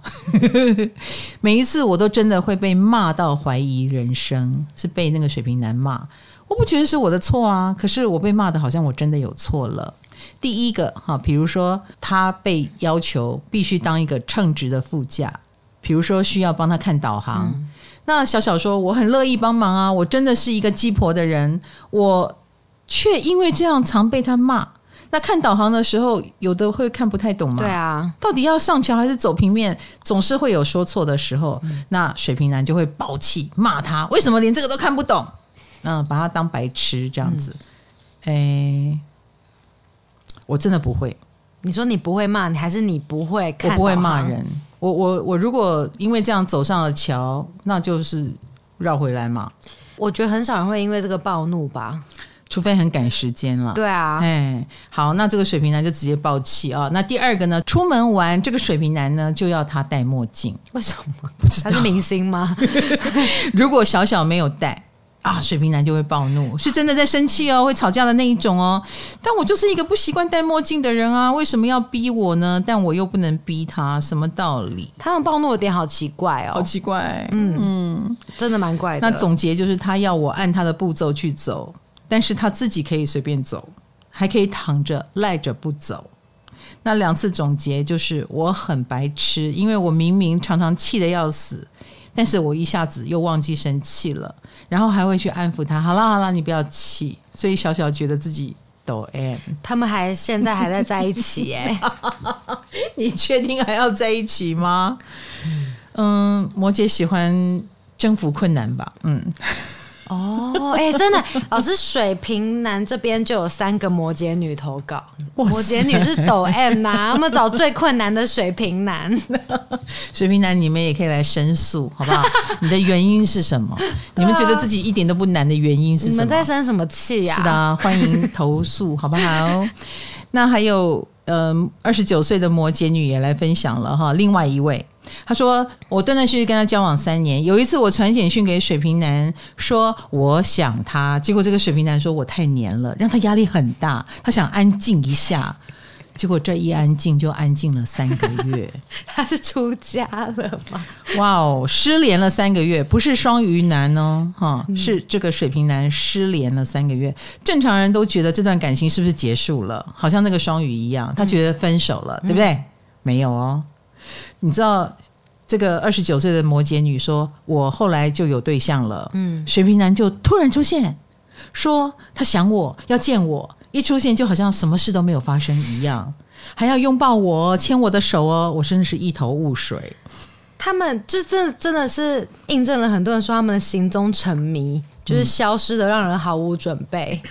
A: 每一次我都真的会被骂到怀疑人生，是被那个水瓶男骂。我不觉得是我的错啊，可是我被骂的好像我真的有错了。第一个哈，比如说他被要求必须当一个称职的副驾。比如说需要帮他看导航，嗯、那小小说我很乐意帮忙啊，我真的是一个鸡婆的人，我却因为这样常被他骂。那看导航的时候，有的会看不太懂吗？
B: 对啊，
A: 到底要上桥还是走平面，总是会有说错的时候。嗯、那水瓶男就会爆气骂他，为什么连这个都看不懂？嗯，把他当白痴这样子。哎、嗯，我真的不会。
B: 你说你不会骂你，还是你不会看？
A: 我不会骂人。我我我如果因为这样走上了桥，那就是绕回来嘛。
B: 我觉得很少人会因为这个暴怒吧，
A: 除非很赶时间了。
B: 对啊，
A: 哎，好，那这个水瓶男就直接爆气啊。那第二个呢，出门玩，这个水瓶男呢就要他戴墨镜，
B: 为什么？他是明星吗？
A: 如果小小没有戴。啊，水瓶男就会暴怒，是真的在生气哦，会吵架的那一种哦。但我就是一个不习惯戴墨镜的人啊，为什么要逼我呢？但我又不能逼他，什么道理？
B: 他们暴怒的点好奇怪哦，
A: 好奇怪，
B: 嗯嗯，真的蛮怪的。
A: 那总结就是，他要我按他的步骤去走，但是他自己可以随便走，还可以躺着赖着不走。那两次总结就是，我很白痴，因为我明明常常气得要死。但是我一下子又忘记生气了，然后还会去安抚他。好啦好啦，你不要气。所以小小觉得自己抖 M，
B: 他们还现在还在在一起耶？
A: 你确定还要在一起吗？嗯，摩羯喜欢征服困难吧？嗯。
B: 哦，哎、欸，真的，老师，水瓶男这边就有三个摩羯女投稿，摩羯女是抖 M 呐、啊，我们找最困难的水瓶男，
A: 水瓶男你们也可以来申诉，好不好？你的原因是什么？你们觉得自己一点都不难的原因是什么？你
B: 们在生什么气呀、啊？
A: 是的，欢迎投诉，好不好？那还有，嗯、呃，二十九岁的摩羯女也来分享了哈，另外一位。他说：“我断断续续跟他交往三年，有一次我传简讯给水瓶男说我想他，结果这个水瓶男说我太黏了，让他压力很大，他想安静一下，结果这一安静就安静了三个月。
B: 他是出家了吗？
A: 哇哦，失联了三个月，不是双鱼男哦，哈，是这个水瓶男失联了三个月。正常人都觉得这段感情是不是结束了？好像那个双鱼一样，他觉得分手了，嗯、对不对？没有哦。”你知道这个二十九岁的摩羯女说：“我后来就有对象了。”嗯，水瓶男就突然出现，说他想我要见我，一出现就好像什么事都没有发生一样，还要拥抱我、牵我的手哦，我真的是一头雾水。
B: 他们就真的真的是印证了很多人说他们的行踪沉迷，就是消失的让人毫无准备。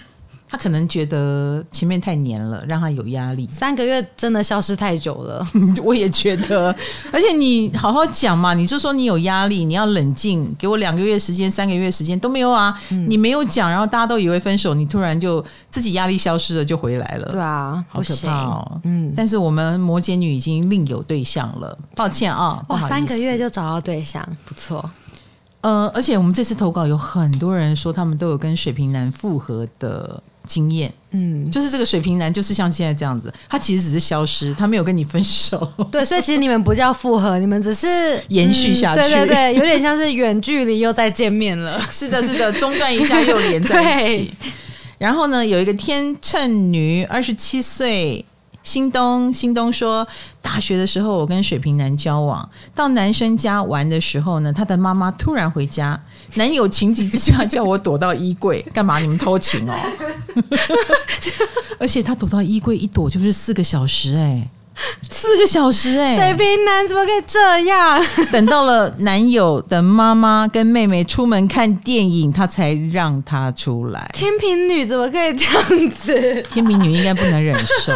A: 他可能觉得前面太黏了，让他有压力。
B: 三个月真的消失太久了，
A: 我也觉得。而且你好好讲嘛，你就说你有压力，你要冷静，给我两个月时间、三个月时间都没有啊。嗯、你没有讲，然后大家都以为分手，你突然就自己压力消失了，就回来了。
B: 对啊，
A: 好可怕哦。嗯，但是我们摩羯女已经另有对象了，抱歉啊。
B: 哇，三个月就找到对象，不错。
A: 呃，而且我们这次投稿有很多人说，他们都有跟水瓶男复合的。经验，嗯，就是这个水瓶男，就是像现在这样子，他其实只是消失，他没有跟你分手。
B: 对，所以其实你们不叫复合，你们只是
A: 延续下去。
B: 嗯、对对对，有点像是远距离又再见面了。
A: 是的，是的，中断一下又连在一起。然后呢，有一个天秤女，二十七岁。新东，新东说，大学的时候我跟水瓶男交往，到男生家玩的时候呢，他的妈妈突然回家，男友情急之下叫我躲到衣柜，干嘛？你们偷情哦？而且他躲到衣柜一躲就是四个小时，哎，四个小时，哎，
B: 水瓶男怎么可以这样？
A: 等到了男友的妈妈跟妹妹出门看电影，他才让他出来。
B: 天平女怎么可以这样子？
A: 天平女应该不能忍受。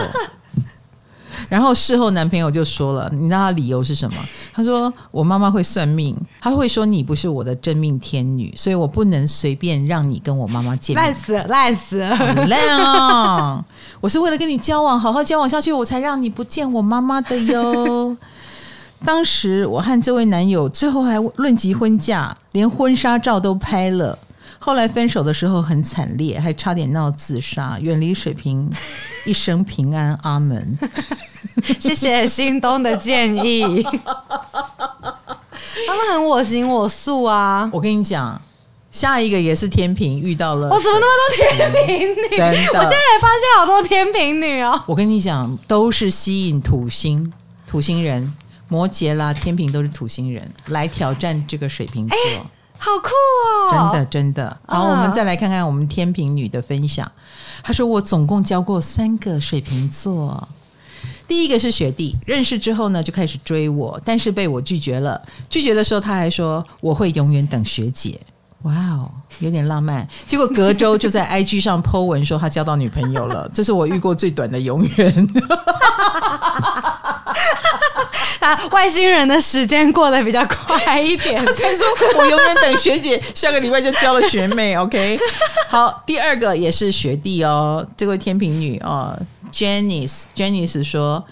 A: 然后事后男朋友就说了，你知道他理由是什么？他说我妈妈会算命，他会说你不是我的真命天女，所以我不能随便让你跟我妈妈见面。
B: 烂死了，烂死了，
A: 很烂啊！我是为了跟你交往，好好交往下去，我才让你不见我妈妈的哟。当时我和这位男友最后还论及婚嫁，连婚纱照都拍了。后来分手的时候很惨烈，还差点闹自杀。远离水瓶，一生平安，阿门。
B: 谢谢心东的建议。他们很我行我素啊！
A: 我跟你讲，下一个也是天平遇到了。
B: 我怎么那么多天平女？真的，我现在也发现好多天平女哦。
A: 我跟你讲，都是吸引土星、土星人，摩羯啦、天平都是土星人来挑战这个水瓶座。欸
B: 好酷哦！
A: 真的真的，好，我们再来看看我们天平女的分享。她说：“我总共交过三个水瓶座，第一个是学弟，认识之后呢就开始追我，但是被我拒绝了。拒绝的时候他还说我会永远等学姐。哇哦，有点浪漫。结果隔周就在 IG 上 po 文说他交到女朋友了，这是我遇过最短的永远。”
B: 外星人的时间过得比较快一点。
A: 他才说我永远等学姐，下个礼拜就交了学妹。OK，好，第二个也是学弟哦，这位天平女哦，Janice，Janice 说，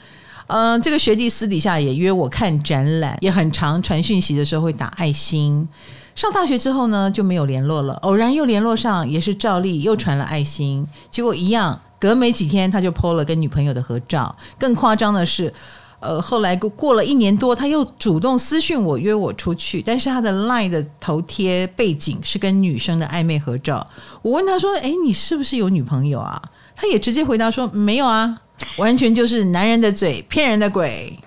A: 嗯、呃，这个学弟私底下也约我看展览，也很常传讯息的时候会打爱心。上大学之后呢就没有联络了，偶然又联络上，也是照例又传了爱心，结果一样，隔没几天他就 po 了跟女朋友的合照。更夸张的是。呃，后来过过了一年多，他又主动私讯我约我出去，但是他的 LINE 的头贴背景是跟女生的暧昧合照。我问他说：“哎，你是不是有女朋友啊？”他也直接回答说：“没有啊，完全就是男人的嘴骗人的鬼。”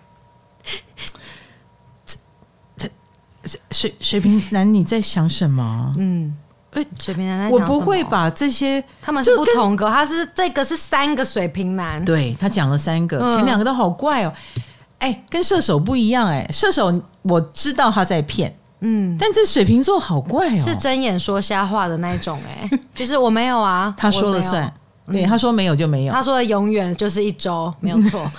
A: 这这水水瓶男，你在想什么？嗯。
B: 水瓶男，
A: 我不会把这些，
B: 他们是不同格，他是这个是三个水瓶男，
A: 对，他讲了三个，前两个都好怪哦，哎，跟射手不一样哎，射手我知道他在骗，嗯，但这水瓶座好怪哦，
B: 是睁眼说瞎话的那种哎，就是我没有啊，
A: 他说了算，对，他说没有就没有，
B: 他说的永远就是一周，没有错。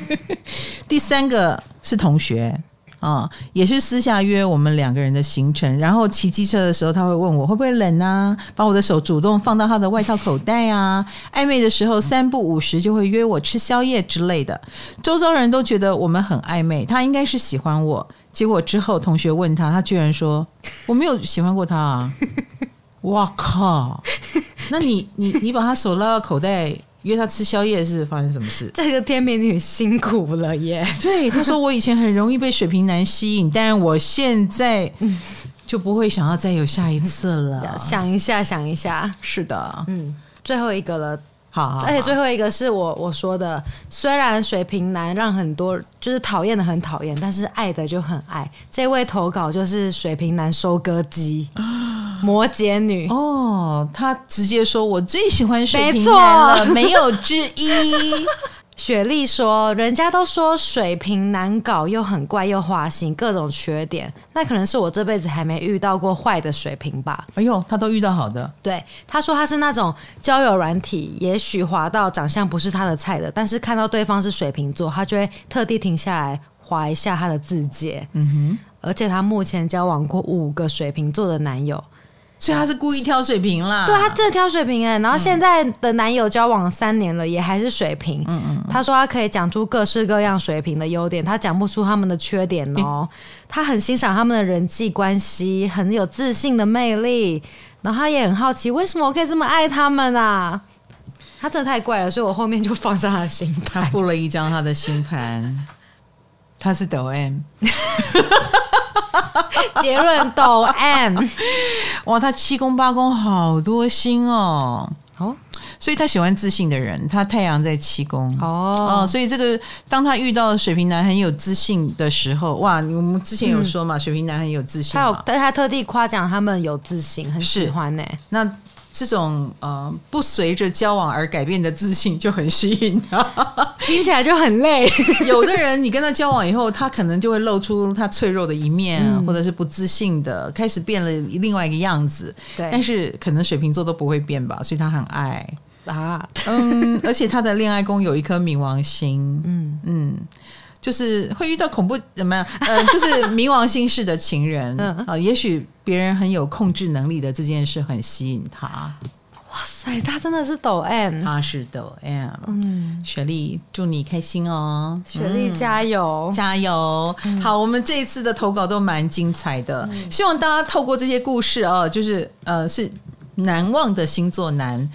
A: 第三个是同学。啊、也是私下约我们两个人的行程，然后骑机车的时候，他会问我会不会冷啊，把我的手主动放到他的外套口袋啊。暧昧的时候，三不五时就会约我吃宵夜之类的。周遭人都觉得我们很暧昧，他应该是喜欢我。结果之后同学问他，他居然说我没有喜欢过他啊！哇靠！那你你你把他手拉到口袋？约他吃宵夜是发生什么事？
B: 这个天秤女辛苦了耶！
A: 对，他说我以前很容易被水瓶男吸引，但我现在就不会想要再有下一次了。
B: 想一下，想一下，
A: 是的，
B: 嗯，最后一个了。
A: 好，好，好，
B: 而且最后一个是我我说的，虽然水瓶男让很多就是讨厌的很讨厌，但是爱的就很爱。这位投稿就是水瓶男收割机，摩羯女
A: 哦，他直接说我最喜欢水瓶男了，没，没有之一。
B: 雪莉说：“人家都说水瓶难搞，又很怪，又花心，各种缺点。那可能是我这辈子还没遇到过坏的水瓶吧？
A: 哎呦，他都遇到好的。
B: 对，他说他是那种交友软体，也许滑到长相不是他的菜的，但是看到对方是水瓶座，他就会特地停下来滑一下他的字节。嗯哼，而且他目前交往过五个水瓶座的男友。”
A: 所以他是故意挑水平啦，
B: 对，他真的挑水平哎，然后现在的男友交往三年了，也还是水平。嗯嗯，他说他可以讲出各式各样水平的优点，他讲不出他们的缺点哦。他很欣赏他们的人际关系，很有自信的魅力，然后他也很好奇为什么我可以这么爱他们啊？他真的太怪了，所以我后面就放上他的星盘，
A: 他附了一张他的星盘，他是抖 M。
B: 结论抖 M，
A: 哇，他七宫八宫好多星哦，哦，所以他喜欢自信的人，他太阳在七宫。哦，哦，所以这个当他遇到水瓶男很有自信的时候，哇，我们之前有说嘛，嗯、水瓶男很有自信，
B: 他有，但他特地夸奖他们有自信，很喜欢呢。
A: 那。这种呃不随着交往而改变的自信就很吸引他，
B: 听起来就很累。
A: 有的人你跟他交往以后，他可能就会露出他脆弱的一面，嗯、或者是不自信的，开始变了另外一个样子。对，但是可能水瓶座都不会变吧，所以他很爱啊。嗯，而且他的恋爱宫有一颗冥王星。嗯 嗯。就是会遇到恐怖怎么样？呃，就是冥王星式的情人啊、呃，也许别人很有控制能力的这件事很吸引他。
B: 哇塞，他真的是抖 M，
A: 他是抖 M。嗯，雪莉，祝你开心哦！
B: 雪莉加油，
A: 嗯、加油！嗯、好，我们这一次的投稿都蛮精彩的，嗯、希望大家透过这些故事哦，就是呃，是难忘的星座男。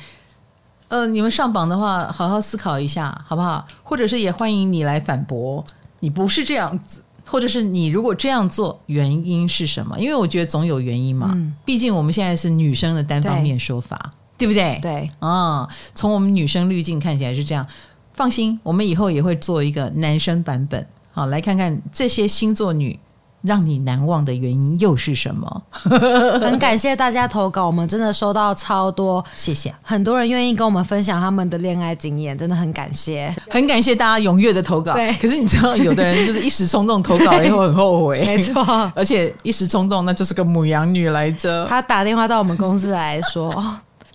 A: 呃，你们上榜的话，好好思考一下，好不好？或者是也欢迎你来反驳，你不是这样子，或者是你如果这样做，原因是什么？因为我觉得总有原因嘛。嗯、毕竟我们现在是女生的单方面说法。对不对？
B: 对，
A: 啊、嗯，从我们女生滤镜看起来是这样。放心，我们以后也会做一个男生版本，好，来看看这些星座女让你难忘的原因又是什么。
B: 很感谢大家投稿，我们真的收到超多，
A: 谢谢，
B: 很多人愿意跟我们分享他们的恋爱经验，真的很感谢，
A: 很感谢大家踊跃的投稿。对，可是你知道，有的人就是一时冲动投稿了以后很后悔，
B: 没错，
A: 而且一时冲动那就是个母羊女来着。
B: 他打电话到我们公司来说。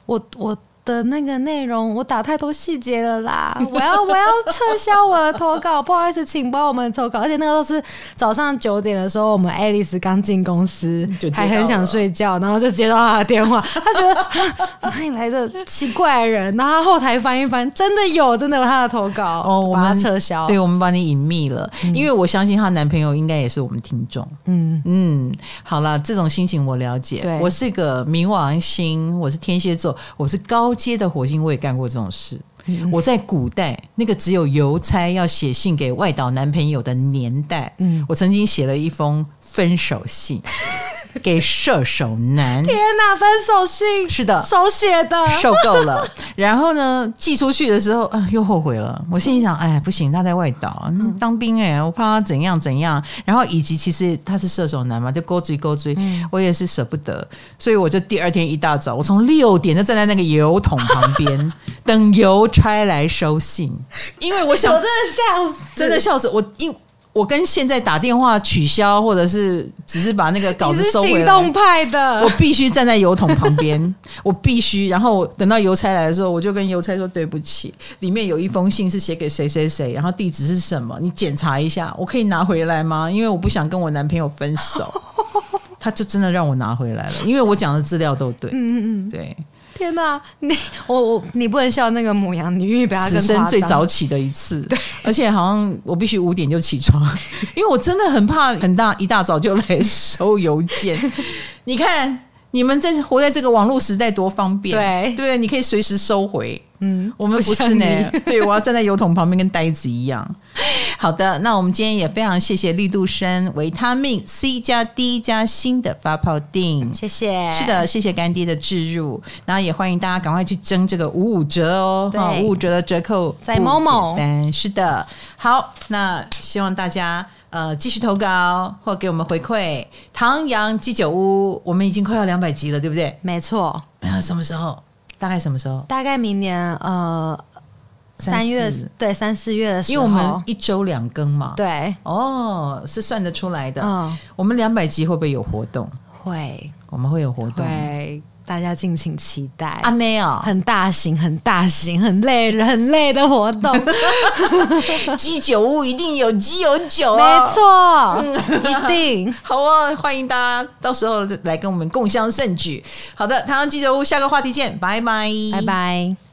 B: 我我的那个内容我打太多细节了啦！我要我要撤销我的投稿，不好意思，请帮我们投稿。而且那个都是早上九点的时候，我们爱丽丝刚进公司，还很想睡觉，然后就接到她的电话，她觉得哪里来的奇怪的人？然后后台翻一翻，真的有，真的有她的投稿
A: 哦，我们
B: 撤销，
A: 对，我们把你隐秘了，嗯、因为我相信她男朋友应该也是我们听众。嗯嗯，好了，这种心情我了解。对我是个冥王星，我是天蝎座，我是高。接的火星，我也干过这种事。嗯、我在古代那个只有邮差要写信给外岛男朋友的年代，嗯，我曾经写了一封分手信。给射手男，
B: 天哪！分手信
A: 是的，
B: 手写的，
A: 受够了。然后呢，寄出去的时候，啊，又后悔了。我心里想，哎，不行，他在外岛当兵，哎，我怕他怎样怎样。然后以及其实他是射手男嘛，就勾追勾追，我也是舍不得，所以我就第二天一大早，我从六点就站在那个油桶旁边 等邮差来收信，因为我想，
B: 我真的笑死，
A: 真的笑死我，因。我跟现在打电话取消，或者是只是把那个稿子收回来。
B: 行动派的，
A: 我必须站在邮筒旁边，我必须。然后等到邮差来的时候，我就跟邮差说对不起，里面有一封信是写给谁谁谁，然后地址是什么，你检查一下，我可以拿回来吗？因为我不想跟我男朋友分手。他就真的让我拿回来了，因为我讲的资料都对。嗯嗯嗯，对。
B: 天哪，你我我你不能笑那个母羊，你因为比他更
A: 此生最早起的一次，对，而且好像我必须五点就起床，因为我真的很怕很大一大早就来收邮件。你看你们在活在这个网络时代多方便，
B: 对。
A: 对，你可以随时收回。嗯，我们不是呢，对，我要站在油桶旁边跟呆子一样。好的，那我们今天也非常谢谢绿度生维他命 C 加 D 加锌的发泡定，
B: 谢谢。
A: 是的，谢谢干爹的置入，然后也欢迎大家赶快去争这个五五折哦，五五折的折扣
B: 在 Momo。
A: 是的，好，那希望大家呃继续投稿或给我们回馈。唐阳鸡酒屋，我们已经快要两百集了，对不对？
B: 没错。
A: 啊，什么时候？大概什么时候？
B: 大概明年呃三月，对，三四月的时候，
A: 因为我们一周两更嘛。
B: 对，
A: 哦，是算得出来的。嗯，我们两百集会不会有活动？
B: 会，
A: 我们会有活动。
B: 对。大家敬请期待
A: 阿妹哦，
B: 很大型、很大型、很累、很累的活动。
A: 鸡酒屋一定有鸡有酒，
B: 没错，一定
A: 好哦！欢迎大家到时候来跟我们共襄盛举。好的，台湾鸡酒屋，下个话题见，拜拜，
B: 拜拜。